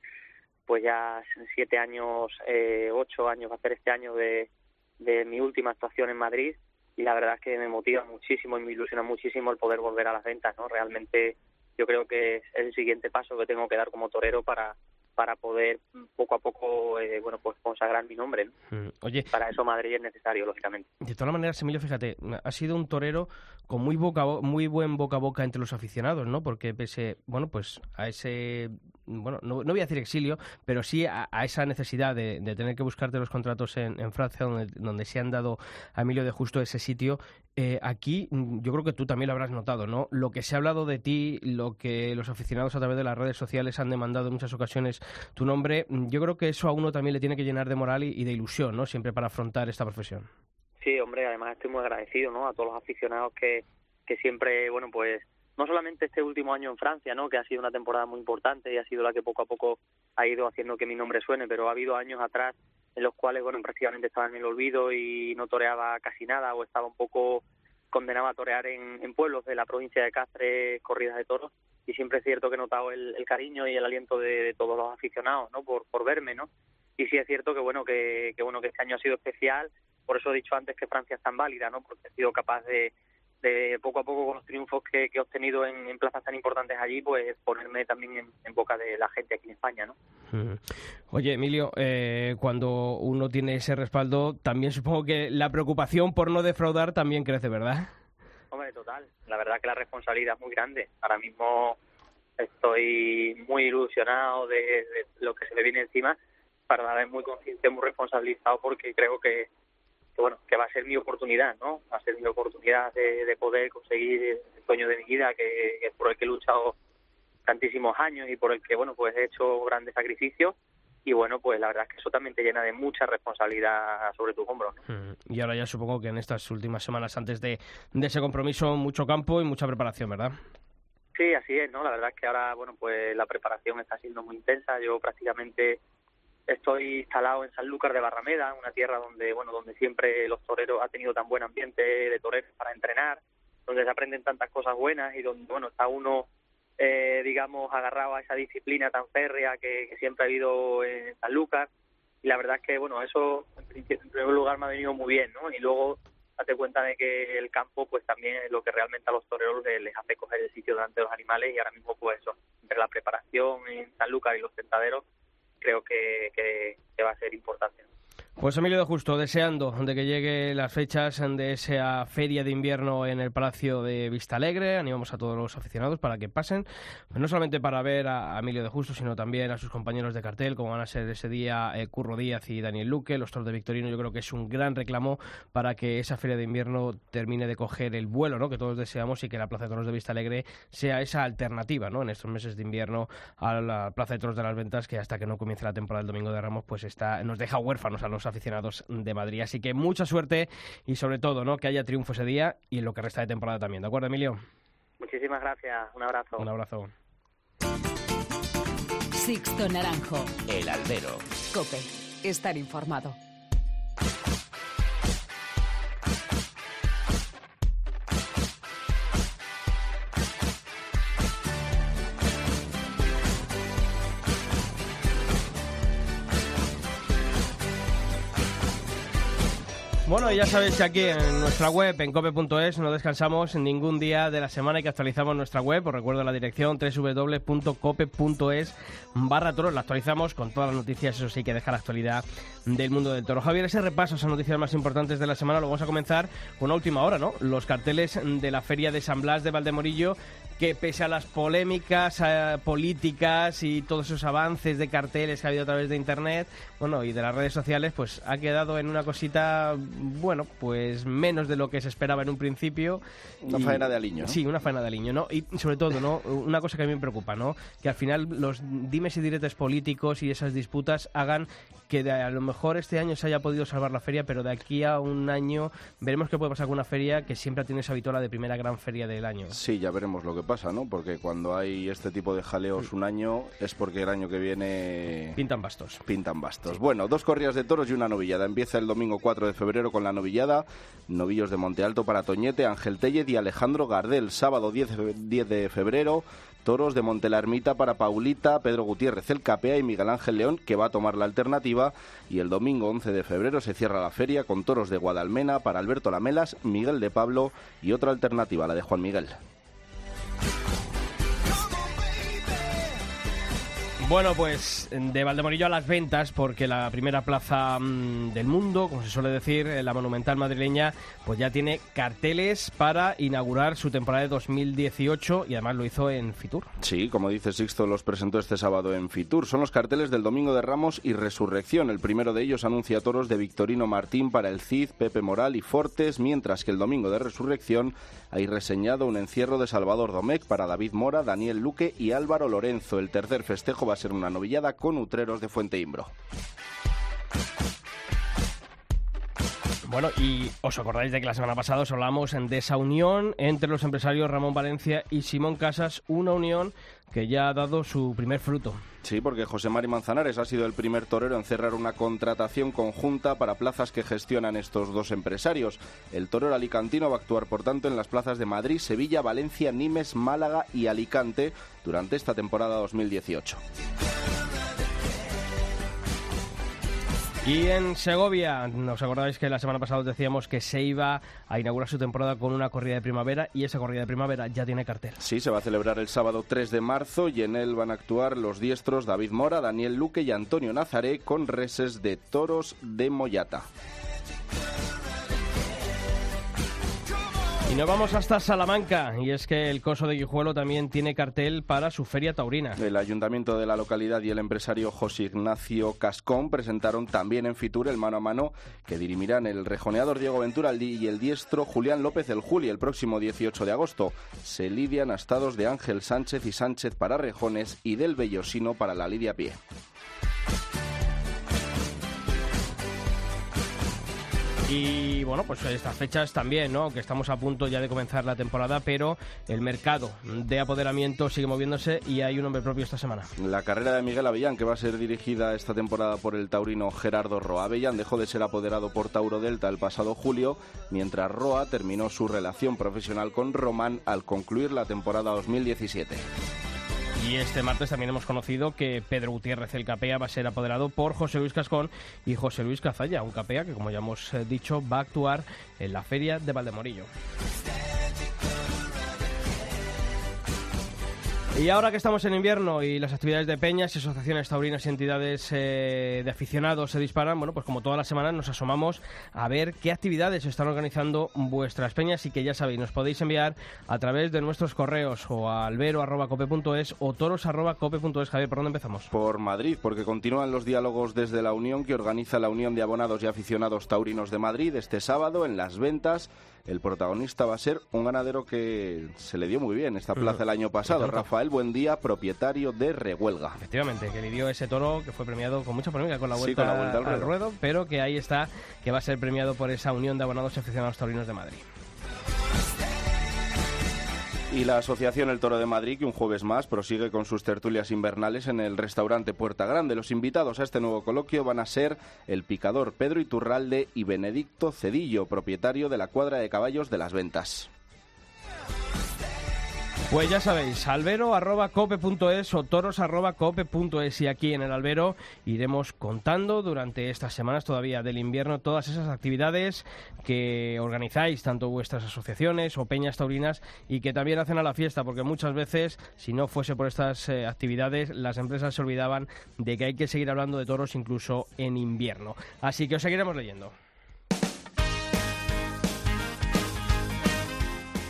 pues ya siete años, eh, ocho años va a ser este año de, de mi última actuación en Madrid y la verdad es que me motiva muchísimo y me ilusiona muchísimo el poder volver a las ventas, ¿no? Realmente yo creo que es el siguiente paso que tengo que dar como torero para para poder poco a poco, eh, bueno, pues consagrar mi nombre, ¿no? Mm. Oye, Para eso Madrid es necesario, lógicamente. De todas maneras, Emilio, fíjate, ha sido un torero con muy boca muy buen boca a boca entre los aficionados, ¿no? Porque pese, bueno, pues a ese bueno, no, voy a decir exilio, pero sí a, esa necesidad de, tener que buscarte los contratos en, Francia, donde, donde, se han dado a Emilio de Justo ese sitio. Eh, aquí mm, yo creo que tú también lo habrás notado, ¿no? Lo que se ha hablado de ti, lo que los aficionados a través de las redes sociales han demandado en muchas ocasiones tu nombre, mm, yo creo que eso a uno también le tiene que llenar de moral y, de ilusión, ¿no? Siempre para afrontar esta profesión. Sí, hombre, además estoy muy agradecido, ¿no? A todos los aficionados que, que siempre, bueno, pues no solamente este último año en Francia, ¿no? que ha sido una temporada muy importante y ha sido la que poco a poco ha ido haciendo que mi nombre suene, pero ha habido años atrás en los cuales, bueno, prácticamente estaba en el olvido y no toreaba casi nada o estaba un poco condenado a torear en, pueblos de la provincia de Cáceres, corridas de toros, y siempre es cierto que he notado el, cariño y el aliento de, todos los aficionados, ¿no? Por, por verme, ¿no? Y sí es cierto que, bueno, que, que, bueno, que este año ha sido especial, por eso he dicho antes que Francia es tan válida, ¿no? Porque he sido capaz de, de poco a poco con los triunfos que, he obtenido en, plazas tan importantes allí, pues ponerme también en, boca de la gente aquí en España, ¿no? Oye, Emilio, eh, cuando uno tiene ese respaldo, también supongo que la preocupación por no defraudar también crece, ¿verdad? Hombre, total. La verdad que la responsabilidad es muy grande. Ahora mismo estoy muy ilusionado de, lo que se me viene encima, para la vez muy consciente, muy responsabilizado, porque creo que que bueno, que va a ser mi oportunidad, ¿no? Va a ser mi oportunidad de, poder conseguir el sueño de mi vida, que, es por el que he luchado tantísimos años y por el que, bueno, pues he hecho grandes sacrificios y bueno, pues la verdad es que eso también te llena de mucha responsabilidad sobre tus hombros. ¿no? Mm, y ahora ya supongo que en estas últimas semanas antes de, de, ese compromiso mucho campo y mucha preparación, ¿verdad? Sí, así es, ¿no? La verdad es que ahora, bueno, pues la preparación está siendo muy intensa. Yo prácticamente Estoy instalado en Sanlúcar de Barrameda, una tierra donde, bueno, donde siempre los toreros ha tenido tan buen ambiente de toreros para entrenar, donde se aprenden tantas cosas buenas y donde, bueno, está uno, eh, digamos, agarrado a esa disciplina tan férrea que, siempre ha habido en Sanlúcar. Y la verdad es que, bueno, eso en primer lugar me ha venido muy bien, ¿no? Y luego date cuenta de que el campo pues también es lo que realmente a los toreros les, hace coger el sitio delante de los animales y ahora mismo pues eso, entre la preparación en Sanlúcar y los tentaderos creo que, que, va a ser importante. Pues Emilio de Justo, deseando de que lleguen las fechas de esa feria de invierno en el Palacio de Vista Alegre. Animamos a todos los aficionados para que pasen, no solamente para ver a Emilio de Justo, sino también a sus compañeros de cartel, como van a ser ese día eh, Curro Díaz y Daniel Luque, los toros de Victorino. Yo creo que es un gran reclamo para que esa feria de invierno termine de coger el vuelo ¿no? que todos deseamos y que la Plaza de Toros de Vista Alegre sea esa alternativa ¿no? en estos meses de invierno a la Plaza de Toros de las Ventas, que hasta que no comience la temporada del Domingo de Ramos, pues está, nos deja huérfanos a los aficionados de Madrid. Así que mucha suerte y sobre todo ¿no? que haya triunfo ese día y en lo que resta de temporada también. ¿De acuerdo, Emilio? Muchísimas gracias. Un abrazo. Un abrazo. Sixto Naranjo. El Albero. Cope. Estar informado. Bueno, ya sabéis que aquí en nuestra web, en cope.es, no descansamos ningún día de la semana y que actualizamos nuestra web. Os recuerdo la dirección www.cope.es barra toros. La actualizamos con todas las noticias, eso sí, que deja la actualidad del mundo del toro. Javier, ese repaso a esas noticias más importantes de la semana lo vamos a comenzar con una última hora, ¿no? Los carteles de la Feria de San Blas de Valdemorillo que pese a las polémicas eh, políticas y todos esos avances de carteles que ha habido a través de internet, bueno, y de las redes sociales, pues ha quedado en una cosita, bueno, pues menos de lo que se esperaba en un principio. Una faena de aliño. Sí, una faena de aliño, ¿no? Y sobre todo, ¿no? Una cosa que a mí me preocupa, ¿no? Que al final los dimes y diretes políticos y esas disputas hagan que a lo mejor este año se haya podido salvar la feria, pero de aquí a un año veremos qué puede pasar con una feria que siempre tiene esa vitola de primera gran feria del año. Sí, ya veremos lo que pasa, ¿no? Porque cuando hay este tipo de jaleos un año es porque el año que viene... Pintan bastos. Pintan bastos. Bueno, dos corridas de toros y una novillada. Empieza el domingo 4 de febrero con la novillada. Novillos de Monte Alto para Toñete, Ángel Tellez y Alejandro Gardel. Sábado 10, 10 de febrero toros de Montelarmita para Paulita, Pedro Gutiérrez el Capea y Miguel Ángel León, que va a tomar la alternativa. Y el domingo 11 de febrero se cierra la feria con toros de Guadalmena para Alberto Lamelas, Miguel de Pablo y otra alternativa, la de Juan Miguel. Bueno, pues de Valdemorillo a las ventas, porque la primera plaza mm, del mundo, como se suele decir, eh, la monumental madrileña, pues ya tiene carteles para inaugurar su temporada de 2018 y además lo hizo en Fitur. Sí, como dice Sixto, los presentó este sábado en Fitur. Son los carteles del Domingo de Ramos y Resurrección. El primero de ellos anuncia toros de Victorino Martín para el Cid, Pepe Moral y Fortes, mientras que el Domingo de Resurrección hay reseñado un encierro de Salvador Domecq para David Mora, Daniel Luque y Álvaro Lorenzo. El tercer festejo va a ser una novillada con utreros de Fuente Imbro. Bueno, y os acordáis de que la semana pasada os hablamos de esa unión entre los empresarios Ramón Valencia y Simón Casas, una unión que ya ha dado su primer fruto. Sí, porque José Mari Manzanares ha sido el primer torero en cerrar una contratación conjunta para plazas que gestionan estos dos empresarios. El torero alicantino va a actuar, por tanto, en las plazas de Madrid, Sevilla, Valencia, Nimes, Málaga y Alicante durante esta temporada 2018. Y en Segovia, nos acordáis que la semana pasada os decíamos que se iba a inaugurar su temporada con una corrida de primavera y esa corrida de primavera ya tiene cartel. Sí, se va a celebrar el sábado 3 de marzo y en él van a actuar los diestros David Mora, Daniel Luque y Antonio Nazaré con reses de toros de Moyata. Y nos vamos hasta Salamanca, y es que el Coso de Guijuelo también tiene cartel para su feria taurina. El ayuntamiento de la localidad y el empresario José Ignacio Cascón presentaron también en Fitur el mano a mano que dirimirán el rejoneador Diego Ventura y el diestro Julián López el Juli el próximo 18 de agosto. Se lidian astados de Ángel Sánchez y Sánchez para rejones y del Bellosino para la lidia pie. Y bueno, pues estas fechas también, ¿no? Que estamos a punto ya de comenzar la temporada, pero el mercado de apoderamiento sigue moviéndose y hay un nombre propio esta semana. La carrera de Miguel Avellán, que va a ser dirigida esta temporada por el taurino Gerardo Roa. Avellán dejó de ser apoderado por Tauro Delta el pasado julio, mientras Roa terminó su relación profesional con Román al concluir la temporada 2017. Y este martes también hemos conocido que Pedro Gutiérrez, el capea, va a ser apoderado por José Luis Cascón y José Luis Cazalla, un capea que, como ya hemos eh, dicho, va a actuar en la feria de Valdemorillo. Y ahora que estamos en invierno y las actividades de peñas asociaciones taurinas y entidades eh, de aficionados se disparan, bueno, pues como todas las semanas nos asomamos a ver qué actividades están organizando vuestras peñas y que ya sabéis, nos podéis enviar a través de nuestros correos o a albero.cope.es o toros.cope.es. Javier, ¿por dónde empezamos? Por Madrid, porque continúan los diálogos desde la Unión que organiza la Unión de Abonados y Aficionados Taurinos de Madrid este sábado en las ventas el protagonista va a ser un ganadero que se le dio muy bien esta plaza el año pasado, Rafael Buendía, propietario de Rehuelga. Efectivamente, que le dio ese toro que fue premiado con mucha polémica con la vuelta, al, ruedo. pero que ahí está, que va a ser premiado por esa unión de abonados aficionados taurinos de Madrid. Y la Asociación El Toro de Madrid, que un jueves más prosigue con sus tertulias invernales en el restaurante Puerta Grande. Los invitados a este nuevo coloquio van a ser el picador Pedro Iturralde y Benedicto Cedillo, propietario de la cuadra de caballos de las ventas. Pues ya sabéis, albero.cope.es o toros.cope.es y aquí en el albero iremos contando durante estas semanas todavía del invierno todas esas actividades que organizáis, tanto vuestras asociaciones o peñas taurinas y que también hacen a la fiesta, porque muchas veces, si no fuese por estas eh, actividades, las empresas se olvidaban de que hay que seguir hablando de toros incluso en invierno. Así que os seguiremos leyendo.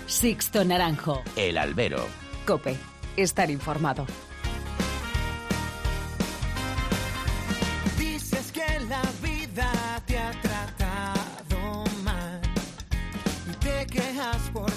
Sixto Naranjo. El albero. Cope. Estar informado. Dices que la vida te ha tratado mal y te quejas por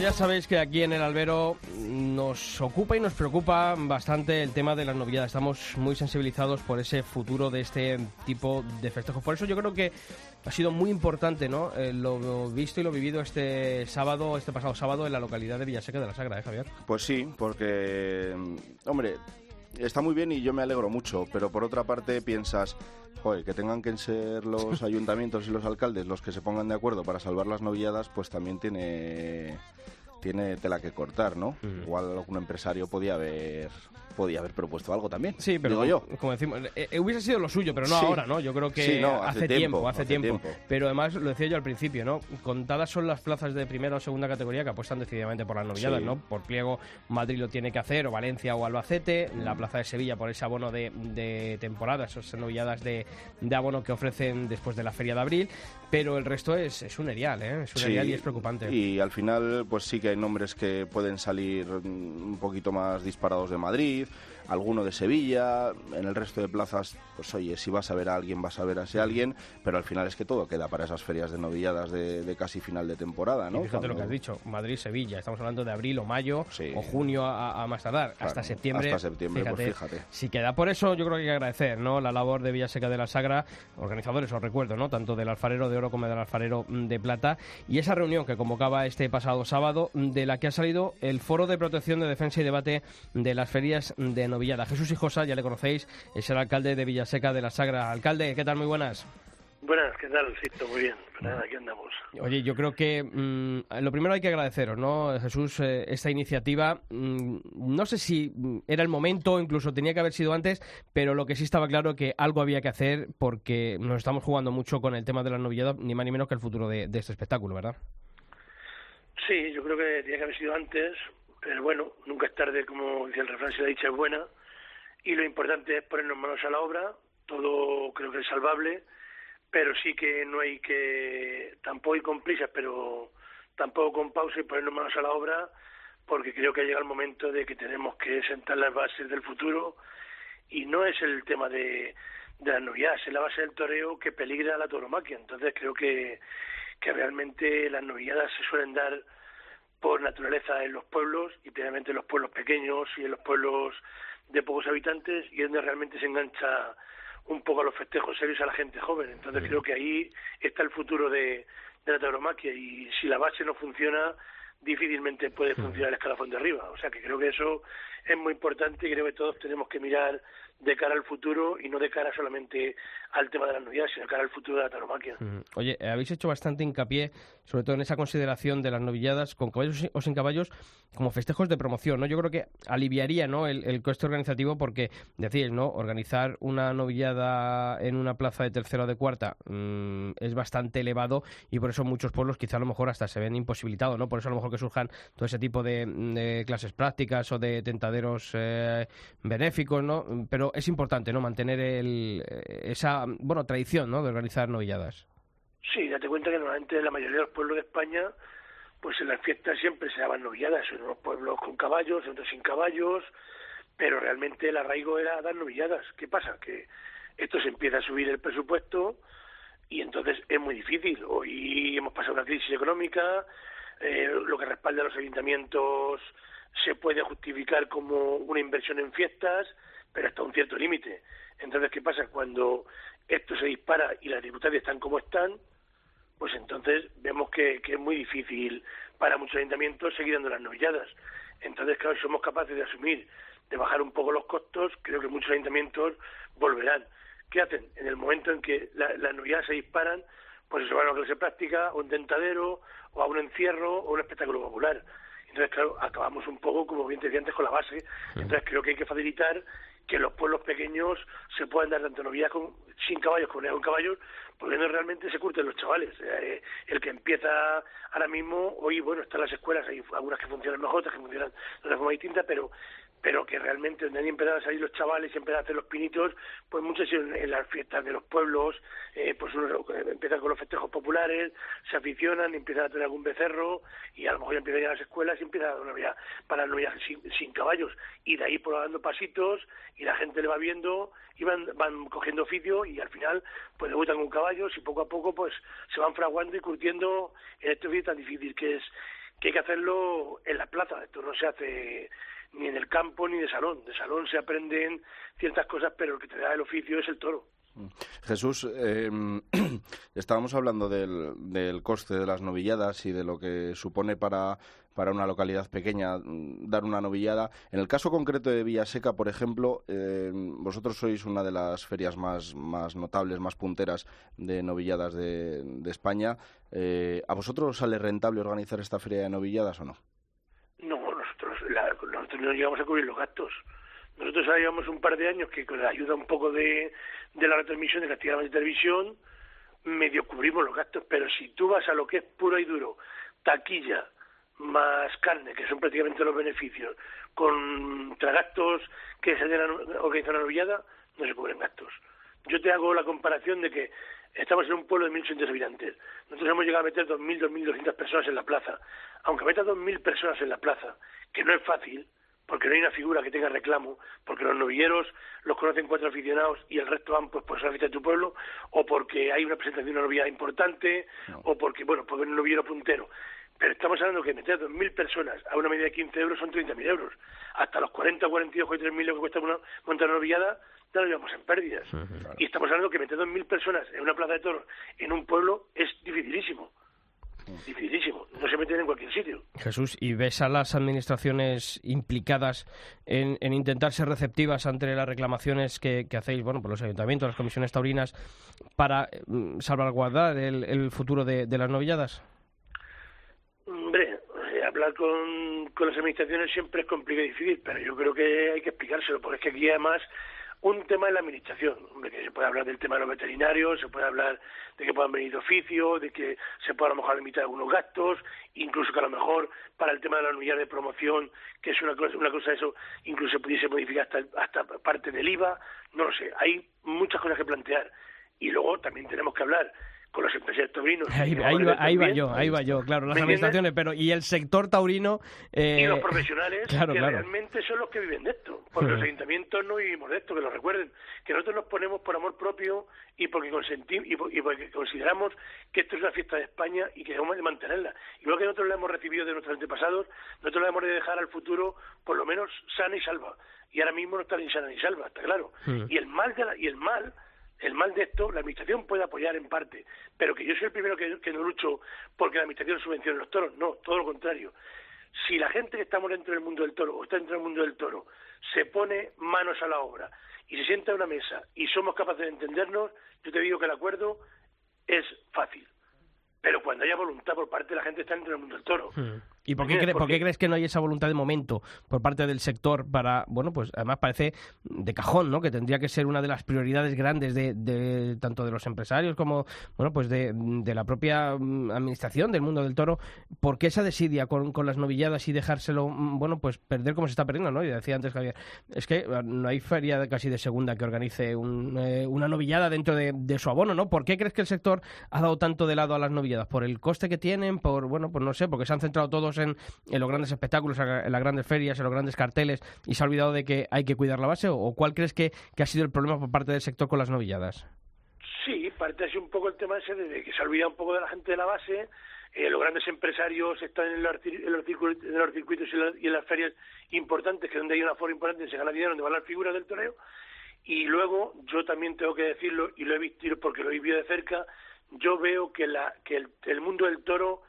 ya sabéis que aquí en el albero nos ocupa y nos preocupa bastante el tema de las novedades. Estamos muy sensibilizados por ese futuro de este tipo de festejos. Por eso yo creo que ha sido muy importante, ¿no? Eh, lo visto y lo vivido este sábado, este pasado sábado en la localidad de Villaseca de la Sagra, ¿eh, Javier? Pues sí, porque, hombre, está muy bien y yo me alegro mucho, pero por otra parte piensas, joder, que tengan que ser los <laughs> ayuntamientos y los alcaldes los que se pongan de acuerdo para salvar las novilladas, pues también tiene tiene tela que cortar, ¿no? Igual algún empresario podía haber podía haber propuesto algo también. Sí, pero digo yo. como decimos, eh, eh, hubiese sido lo suyo, pero no Sí. ahora, ¿no? Yo creo que Sí, no, hace, hace tiempo, tiempo, hace, hace tiempo. tiempo. Pero además lo decía yo al principio, ¿no? Contadas son las plazas de primera o segunda categoría que apuestan decididamente por las novilladas, Sí. ¿no? Por pliego Madrid lo tiene que hacer, o Valencia o Albacete, la plaza de Sevilla por ese abono de, de temporada, esas novilladas de, de abono que ofrecen después de la feria de abril, pero el resto es, es un erial, ¿eh? Es un erial y es preocupante. Y al final, pues sí que hay nombres que pueden salir mm, un poquito más disparados de Madrid, believe alguno de Sevilla, en el resto de plazas, pues oye, si vas a ver a alguien, vas a ver a ese alguien, pero al final es que todo queda para esas ferias de novilladas de, de casi final de temporada, ¿no? Y fíjate lo que has dicho, Madrid-Sevilla, estamos hablando de abril o mayo Sí. o junio a, a más tardar, hasta septiembre. hasta septiembre, pues fíjate. Si queda por eso, yo creo que hay que agradecer ¿no? la labor de Villaseca de la Sagra, organizadores, os recuerdo, ¿no? tanto del alfarero de oro como del alfarero de plata, y esa reunión que convocaba este pasado sábado, de la que ha salido el Foro de Protección de Defensa y Debate de las Ferias de Novillada. Jesús Hijosa, ya le conocéis, es el alcalde de Villaseca de la Sagra. Alcalde, ¿qué tal? Muy buenas. Buenas, ¿qué tal? Sí, muy bien. Pues nada, aquí andamos. Oye, yo creo que mm, lo primero hay que agradeceros, ¿no, Jesús, eh, esta iniciativa? mm, no sé si mm, era el momento, incluso tenía que haber sido antes, pero lo que sí estaba claro que algo había que hacer porque nos estamos jugando mucho con el tema de las novilladas, ni más ni menos que el futuro de, de este espectáculo, ¿verdad? Sí, yo creo que tenía que haber sido antes, pero bueno, nunca es tarde, como dice el refrán, si la dicha es buena. Y lo importante es ponernos manos a la obra, todo creo que es salvable, pero sí que no hay que, tampoco ir con prisas, pero tampoco con pausa y ponernos manos a la obra, porque creo que ha llegado el momento de que tenemos que sentar las bases del futuro y no es el tema de, de las novedades, es la base del toreo que peligra la tauromaquia. Entonces creo que, que realmente las novilladas se suelen dar por naturaleza en los pueblos y previamente en los pueblos pequeños y en los pueblos de pocos habitantes y es donde realmente se engancha un poco a los festejos serios a la gente joven. Entonces creo que ahí está el futuro de, de la tauromaquia y si la base no funciona difícilmente puede funcionar el escalafón de arriba. O sea que creo que eso es muy importante y creo que todos tenemos que mirar de cara al futuro y no de cara solamente al tema de las novedades, sino de cara al futuro de la tauromaquia. Oye, eh, habéis hecho bastante hincapié, sobre todo en esa consideración de las novilladas con caballos o sin caballos, como festejos de promoción, ¿no? Yo creo que aliviaría, ¿no? El, coste organizativo porque, decíais, ¿no? Organizar una novillada en una plaza de tercera o de cuarta mm, es bastante elevado y por eso muchos pueblos quizá a lo mejor hasta se ven imposibilitados, ¿no? Por eso a lo mejor que surjan todo ese tipo de, de clases prácticas o de tentaderos eh, benéficos, ¿no? Pero es importante, ¿no? Mantener el, eh, esa, bueno, tradición, ¿no? De organizar novilladas. Sí, date cuenta que normalmente en la mayoría de los pueblos de España, pues en las fiestas siempre se daban novilladas, en unos pueblos con caballos, otros sin caballos, pero realmente el arraigo era dar novilladas. ¿Qué pasa? Que esto se empieza a subir el presupuesto y entonces es muy difícil. Hoy hemos pasado una crisis económica, eh, lo que respalda a los ayuntamientos se puede justificar como una inversión en fiestas, pero hasta un cierto límite. Entonces, ¿qué pasa? Cuando esto se dispara y las tributarias están como están, pues entonces vemos que, que es muy difícil para muchos ayuntamientos seguir dando las novilladas. Entonces, claro, si somos capaces de asumir, de bajar un poco los costos, creo que muchos ayuntamientos volverán. ¿Qué hacen? En el momento en que la- las novilladas se disparan, pues se van a una clase práctica, o un tentadero, o a un encierro, o un espectáculo popular. Entonces, claro, acabamos un poco, como bien te decía antes, con la base. Entonces, creo que hay que facilitar que los pueblos pequeños se puedan dar tanto novilladas con, sin caballos como con caballos, porque no realmente se curten los chavales. Eh, el que empieza ahora mismo, hoy, bueno, están las escuelas, hay algunas que funcionan mejor, otras que funcionan de una forma distinta, pero pero que realmente donde han empezado a salir los chavales y empiezan a hacer los pinitos, pues muchas en, en las fiestas de los pueblos, eh, pues uno eh, empiezan con los festejos populares, se aficionan, empiezan a tener algún becerro y a lo mejor empiezan a ir a las escuelas y empiezan a dar una para sin, sin caballos. Y de ahí por dando pasitos y la gente le va viendo y van, van cogiendo oficio y al final pues debutan con caballos y poco a poco pues se van fraguando y curtiendo en este oficio tan difícil que es que hay que hacerlo en la plaza, esto no se hace ni en el campo ni de salón. De salón se aprenden ciertas cosas, pero el que te da el oficio es el toro. Jesús, eh, <clears throat> estábamos hablando del, coste de las novilladas y de lo que supone para, para una localidad pequeña mm, dar una novillada. En el caso concreto de Villaseca, por ejemplo, eh, vosotros sois una de las ferias más, más notables, más punteras de novilladas de, España. Eh, ¿A vosotros os sale rentable organizar esta feria de novilladas o no? No, nosotros, nosotros no llegamos a cubrir los gastos. Nosotros llevamos un par de años que con la ayuda un poco de, de la retransmisión de Castilla de Televisión, medio cubrimos los gastos, pero si tú vas a lo que es puro y duro, taquilla, más carne, que son prácticamente los beneficios, con gastos que se hayan organizado una novillada, no se cubren gastos. Yo te hago la comparación de que estamos en un pueblo de 1.800 habitantes. Nosotros hemos llegado a meter 2.000, 2.200 personas en la plaza. Aunque metas 2.000 personas en la plaza, que no es fácil, porque no hay una figura que tenga reclamo, porque los novilleros los conocen cuatro aficionados y el resto van pues por ser fiesta de tu pueblo, o porque hay una presentación de una novillada importante, o porque, bueno, pues un novillero puntero. Pero estamos hablando que meter 2.000 personas a una medida de 15 euros son 30.000 euros. Hasta los 40, 42, 43.000 lo que cuesta una, montar una novillada, ya lo llevamos en pérdidas. Y estamos hablando que meter 2.000 personas en una plaza de toros en un pueblo es dificilísimo dificilísimo, no se meten en cualquier sitio. Jesús, ¿y ves a las administraciones implicadas en, intentar ser receptivas ante las reclamaciones que, hacéis, bueno, por los ayuntamientos, las comisiones taurinas, para mm, salvaguardar el, futuro de, las novilladas? Hombre, eh, hablar con, con las administraciones siempre es complicado y difícil, pero yo creo que hay que explicárselo, porque es que aquí además un tema es la administración, hombre, que se puede hablar del tema de los veterinarios, se puede hablar de que puedan venir de oficio, de que se pueda a lo mejor limitar algunos gastos, incluso que a lo mejor para el tema de la unidad de promoción, que es una cosa, una cosa de eso, incluso se pudiese modificar hasta, hasta parte del IVA, no lo sé, hay muchas cosas que plantear. Y luego también tenemos que hablar con los empresarios taurinos. Ahí, va, yo, ahí va yo, claro, las administraciones, pero y el sector taurino... Eh... Y los profesionales <laughs> que realmente son los que viven de esto, porque los ayuntamientos no vivimos de esto, que lo recuerden, que nosotros nos ponemos por amor propio y porque consentimos y, porque consideramos que esto es una fiesta de España y que debemos de mantenerla. Igual que nosotros la hemos recibido de nuestros antepasados, nosotros la hemos de dejar al futuro por lo menos sana y salva. Y ahora mismo no está ni sana ni salva, está claro. Y el mal de la, y el mal el mal de esto, la Administración puede apoyar en parte, pero que yo soy el primero que, no lucho porque la Administración subvencione los toros, no, todo lo contrario. Si la gente que estamos dentro del mundo del toro o está dentro del mundo del toro se pone manos a la obra y se sienta a una mesa y somos capaces de entendernos, yo te digo que el acuerdo es fácil. Pero cuando haya voluntad por parte de la gente que está dentro del mundo del toro. Hmm. ¿Y por qué, crees que no hay esa voluntad de momento por parte del sector para, bueno, pues además parece de cajón, ¿no? Que tendría que ser una de las prioridades grandes de, tanto de los empresarios como, bueno, pues de, la propia mm, administración del mundo del toro. ¿Por qué esa desidia con, las novilladas y dejárselo, mm, bueno, pues perder como se está perdiendo, ¿no? Y decía antes Javier, es que ah, no hay feria casi de segunda que organice eh, una novillada dentro de, su abono, ¿no? ¿Por qué crees que el sector ha dado tanto de lado a las novilladas? ¿Por el coste que tienen? ¿Por, bueno, pues no sé, porque se han centrado todos en, los grandes espectáculos, en las grandes ferias, en los grandes carteles y se ha olvidado de que hay que cuidar la base? ¿O cuál crees que, ha sido el problema por parte del sector con las novilladas? Sí, parte así un poco el tema ese de que se ha olvidado un poco de la gente de la base. Eh, los grandes empresarios están en los, circuitos, y, en las ferias importantes, que donde hay una foro importante se gana dinero, donde van las figuras del toreo. Y luego, yo también tengo que decirlo, y lo he visto porque lo he vivido de cerca, yo veo que, la, que el mundo del toro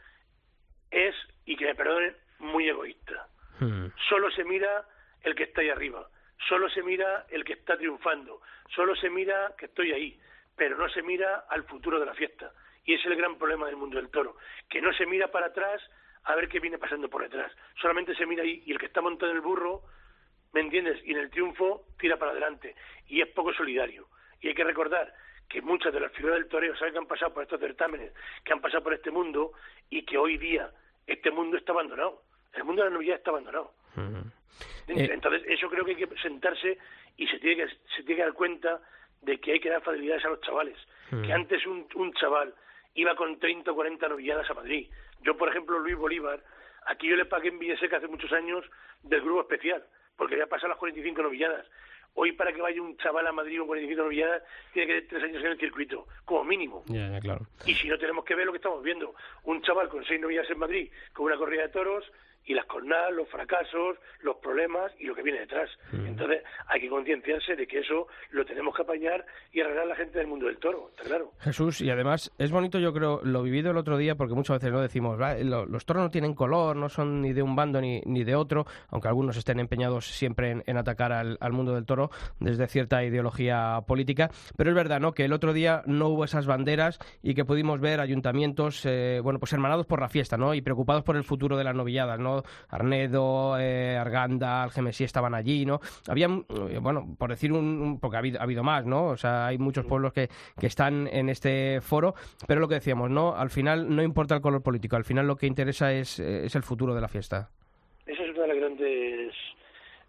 es, y que me perdonen, muy egoísta. Hmm. Solo se mira el que está ahí arriba, solo se mira el que está triunfando, solo se mira que estoy ahí, pero no se mira al futuro de la fiesta. Y es el gran problema del mundo del toro, que no se mira para atrás a ver qué viene pasando por detrás. Solamente se mira ahí y el que está montado en el burro, ¿me entiendes? Y en el triunfo tira para adelante. Y es poco solidario. Y hay que recordar que muchas de las figuras del toreo saben que han pasado por estos certámenes, que han pasado por este mundo y que hoy día este mundo está abandonado. El mundo de la novedad está abandonado. Eh, Entonces, eso creo que hay que sentarse y se tiene que, se tiene que dar cuenta de que hay que dar facilidades a los chavales. Que antes un, un chaval iba con 30 o 40 novilladas a Madrid. Yo, por ejemplo, Luis Bolívar, aquí yo le pagué en Villaseca hace muchos años del grupo especial, porque había pasado las 45 novilladas. Hoy para que vaya un chaval a Madrid con 45 novilladas tiene que tener tres años en el circuito, como mínimo. claro. Y si no tenemos que ver lo que estamos viendo, un chaval con seis novilladas en Madrid, con una corrida de toros, y las jornadas, los fracasos, los problemas y lo que viene detrás. Mm. Entonces hay que concienciarse de que eso lo tenemos que apañar y arreglar a la gente del mundo del toro, está claro. Jesús, y además es bonito, yo creo, lo vivido el otro día, porque muchas veces no decimos, "Va, lo- los toros no tienen color, no son ni de un bando ni, ni de otro, aunque algunos estén empeñados siempre en, en atacar al, al mundo del toro desde cierta ideología política. Pero es verdad, ¿no? Que el otro día no hubo esas banderas y que pudimos ver ayuntamientos, eh, bueno, pues hermanados por la fiesta, ¿no? Y preocupados por el futuro de las novilladas, ¿no? Arnedo, eh, Arganda, Algemesí estaban allí, ¿no? Había, eh, bueno, por decir un, un- porque ha habido, ha habido más, ¿no? O sea, hay muchos pueblos que, que están en este foro, pero lo que decíamos, ¿no? Al final no importa el color político, al final lo que interesa es, eh, es el futuro de la fiesta. Esa es una de las grandes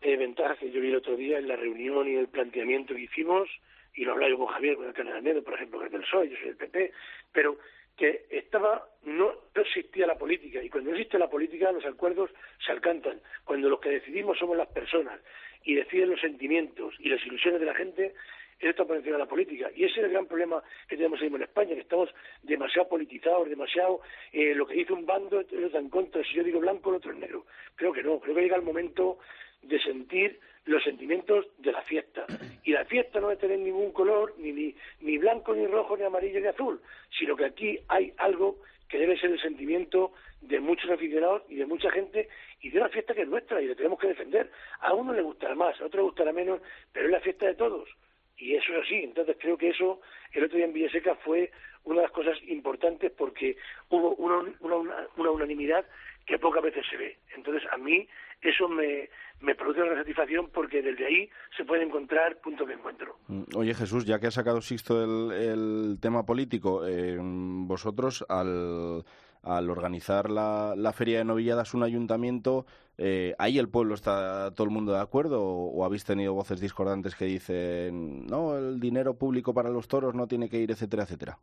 eh, ventajas que yo vi el otro día en la reunión y el planteamiento que hicimos, y lo hablaba yo con Javier, con el canal Arnedo, por ejemplo, que es del PSOE, yo soy del PP, pero que estaba, no, existía la política, y cuando existe la política los acuerdos se alcanzan. Cuando los que decidimos somos las personas y deciden los sentimientos y las ilusiones de la gente, eso está por de la política. Y ese es el gran problema que tenemos ahí en España, que estamos demasiado politizados, demasiado eh, lo que dice un bando, está en contra. Si yo digo blanco, el otro es negro. Creo que no, creo que llega el momento de sentir los sentimientos de la fiesta. Y la fiesta no debe tener ningún color, ni, ni, ni blanco, ni rojo, ni amarillo, ni azul, sino que aquí hay algo que debe ser el sentimiento de muchos aficionados y de mucha gente y de una fiesta que es nuestra y la tenemos que defender. A uno le gustará más, a otro le gustará menos, pero es la fiesta de todos. Y eso es así. Entonces creo que eso, el otro día en Villaseca fue una de las cosas importantes porque hubo una, una, una, una unanimidad que pocas veces se ve. Entonces a mí eso me, me produce una satisfacción porque desde ahí se pueden encontrar puntos de encuentro. Mm, Oye Jesús, ya que ha sacado Sixto el, el tema político, eh, vosotros al, al organizar la, la feria de novilladas un ayuntamiento, eh, ¿ahí el pueblo está todo el mundo de acuerdo o, o habéis tenido voces discordantes que dicen no, el dinero público para los toros no tiene que ir, etcétera, etcétera?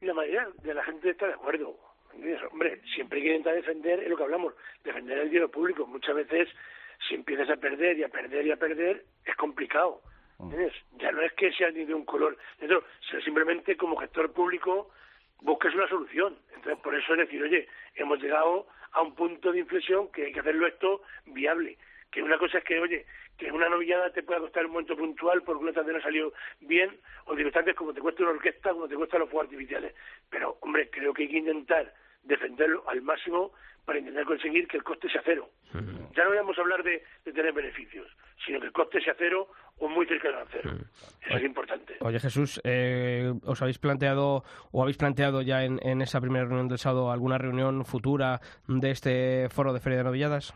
La mayoría de la gente está de acuerdo. Hombre, siempre hay que intentar defender, es lo que hablamos, defender el dinero público. Muchas veces, si empiezas a perder y a perder y a perder, es complicado. ¿entiendes? Ya no es que sea ni de un color, sino simplemente como gestor público busques una solución. Entonces, por eso es decir, oye, hemos llegado a un punto de inflexión que hay que hacerlo esto viable. Que una cosa es que, oye, que una novillada te pueda costar un momento puntual porque una tarde no salió bien, o directamente como te cuesta una orquesta, como te cuesta los fuegos artificiales. Pero, hombre, creo que hay que intentar defenderlo al máximo para intentar conseguir que el coste sea cero. Ya no vamos a hablar de, de tener beneficios, sino que el coste sea cero o muy cercano a cero. Eso es importante. Oye Jesús, eh, ¿os habéis planteado o habéis planteado ya en, en esa primera reunión del sábado alguna reunión futura de este foro de Feria de Novilladas?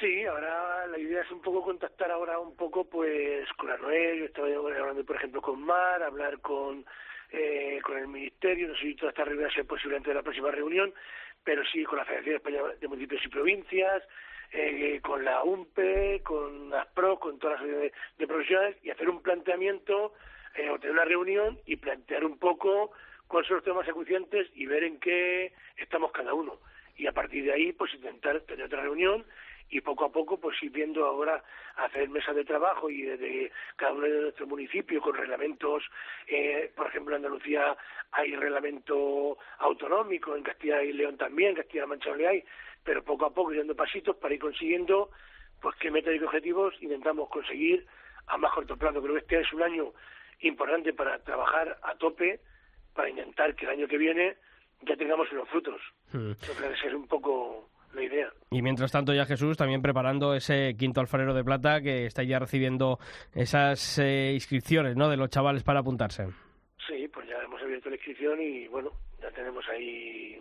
Sí, ahora la idea es un poco contactar ahora un poco pues con Anuel, yo estaba hablando por ejemplo con Mar, hablar con eh, con el Ministerio, no sé si toda esta reunión va a ser posible antes de la próxima reunión, pero sí con la Federación Española de Municipios y Provincias, eh, con la UMPE, con las PRO, con todas las de, de profesionales y hacer un planteamiento, eh, o tener una reunión y plantear un poco cuáles son los temas acuciantes y ver en qué estamos cada uno. Y a partir de ahí, pues intentar tener otra reunión y poco a poco pues ir viendo ahora hacer mesas de trabajo y desde cada uno de nuestros municipios con reglamentos eh, por ejemplo en Andalucía hay reglamento autonómico en Castilla y León también en Castilla-La Mancha no le hay pero poco a poco ir dando pasitos para ir consiguiendo pues qué metas y qué objetivos intentamos conseguir a más corto plazo creo que este es un año importante para trabajar a tope para intentar que el año que viene ya tengamos los frutos Hmm. yo creo que esa es un poco la idea Y mientras tanto ya Jesús también preparando ese quinto alfarero de plata que está ya recibiendo esas eh, inscripciones ¿no? de los chavales para apuntarse. Sí, pues ya hemos abierto la inscripción y bueno, ya tenemos ahí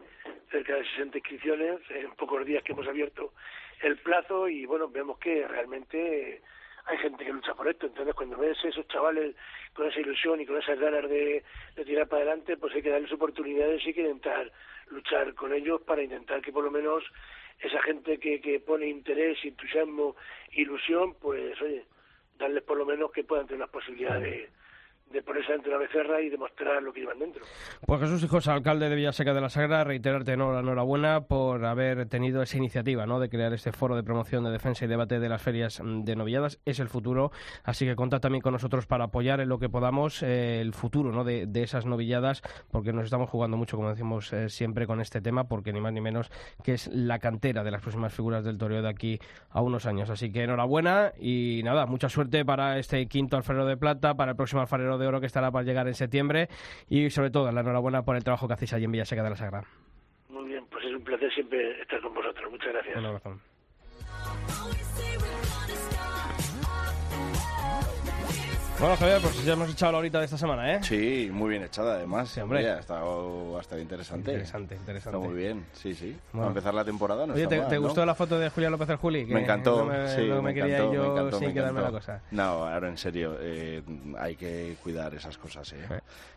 cerca de 60 inscripciones en pocos días que hemos abierto el plazo y bueno, vemos que realmente hay gente que lucha por esto. Entonces, cuando ves esos chavales con esa ilusión y con esas ganas de, tirar para adelante, pues hay que darles oportunidades y hay que intentar luchar con ellos para intentar que por lo menos esa gente que, que pone interés, entusiasmo, ilusión, pues oye, darles por lo menos que puedan tener las posibilidades de, de ponerse ante una becerra y demostrar lo que llevan dentro. Pues Jesús Hijos, alcalde de Villaseca de la Sagra, reiterarte enhorabuena por haber tenido esa iniciativa ¿no? de crear este foro de promoción de defensa y debate de las ferias de novilladas. Es el futuro, así que contad también con nosotros para apoyar en lo que podamos eh, el futuro ¿no? de, esas novilladas, porque nos estamos jugando mucho, como decimos eh, siempre, con este tema, porque ni más ni menos que es la cantera de las próximas figuras del toreo de aquí a unos años. Así que enhorabuena y nada, mucha suerte para este quinto alfarero de plata, para el próximo alfarero de oro que estará para llegar en septiembre y sobre todo la enhorabuena por el trabajo que hacéis allí en Villaseca de la Sagra. Muy bien, pues es un placer siempre estar con vosotros. Muchas gracias. Un abrazo. Bueno, Javier, pues ya hemos echado la horita de esta semana, ¿eh? Sí, muy bien echada además. Sí, hombre. ha estado bastante interesante. Interesante, interesante. Está muy bien, sí, sí. Bueno. empezar la temporada no Oye, está ¿te, ¿te gustó la foto de Julián López el Juli? me encantó, no me, sí, no me, quería encantó, yo me encantó, sin me quedarme la cosa. No, ahora en serio, eh, hay que cuidar esas cosas, ¿eh?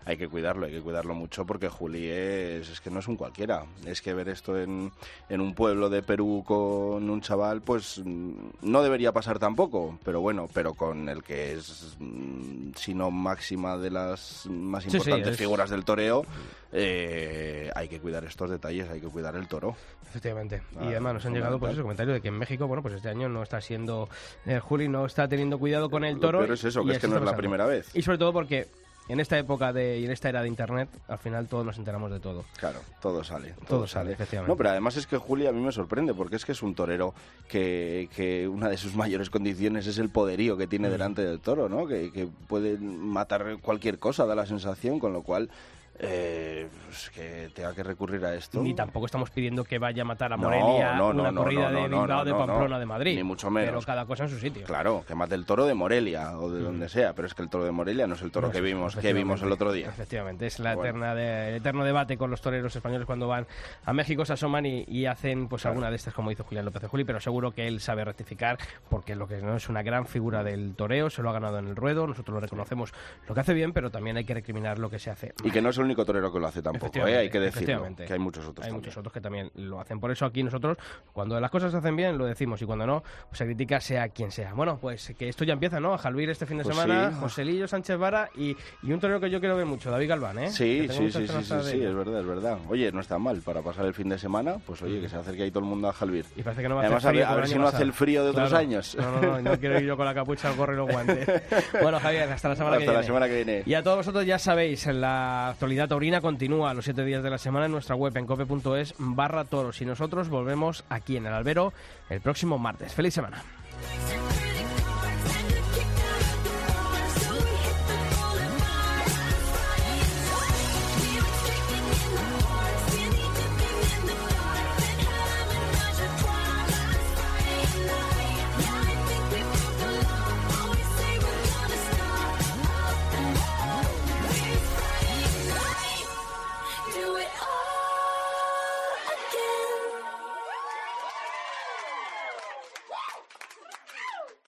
Hay que cuidarlo, hay que cuidarlo mucho porque Juli es, es que no es un cualquiera. Es que ver esto en, en un pueblo de Perú con un chaval, pues no debería pasar tampoco, pero bueno, pero con el que es, mm, si no máxima de las más Sí, sí, importantes es- figuras del toreo, eh, hay que cuidar estos detalles, hay que cuidar el toro. Efectivamente. Ah, y además nos han llegado pues esos comentarios de que en México, bueno, pues este año no está siendo el Juli no está teniendo cuidado con el toro. peor es eso, que es que no es la primera vez. Y sobre todo porque en esta época de y en esta era de internet, al final todos nos enteramos de todo. Claro, todo sale. Todo, Todo sale, efectivamente. No, pero además es que Juli a mí me sorprende porque es que es un torero que, que una de sus mayores condiciones es el poderío que Mm. tiene delante del toro, ¿no? Que, que puede matar cualquier cosa, da la sensación, con lo cual eh, pues que tenga que recurrir a esto. Ni tampoco estamos pidiendo que vaya a matar a Morelia no, no, una no, corrida de Bilbao, de Pamplona, de Madrid. Ni mucho menos. Pero cada cosa en su sitio. Claro, que mate el toro de Morelia o de donde sea, pero es que el toro de Morelia no es el toro que vimos que vimos el otro día. Efectivamente, es la Bueno. eterna de- el eterno debate con los toreros españoles cuando van a México, se asoman y, y hacen pues alguna de estas como hizo Julián López de Juli, pero seguro que él sabe rectificar porque lo que no es una gran figura del toreo, se lo ha ganado en el ruedo, nosotros lo reconocemos lo que hace bien, pero también hay que recriminar lo que se hace Y que no es el único torero que lo hace tampoco, Efectivamente, ¿eh? hay que decirlo, que hay muchos otros Hay también. muchos otros que también lo hacen. Por eso aquí nosotros, cuando las cosas se hacen bien, lo decimos. Y cuando no, pues se critica sea quien sea. Bueno, pues que esto ya empieza, ¿no? A Jalvir este fin de Pues semana, sí. Joselillo, Sánchez Vara y, y un torero que yo quiero ver mucho, David Galván, ¿eh? Sí, Que sí, sí, sí, sí, de sí, ello. es verdad, es verdad. Oye, no está mal para pasar el fin de semana, pues oye, que se acerque ahí todo el mundo a Jalvir. Y parece que no va a Además, hacer a frío ver, a ver si no hace el frío de otros años. No, no, no, no quiero ir yo con la capucha, el gorro y los guantes. <laughs> Bueno, Javier, hasta la semana que Hasta la viene. semana que viene. Y a todos vosotros ya sabéis, la actualidad taurina continúa los siete días de la semana en nuestra web en cope.es barra toros. Y nosotros volvemos aquí en el albero el próximo martes. ¡Feliz semana!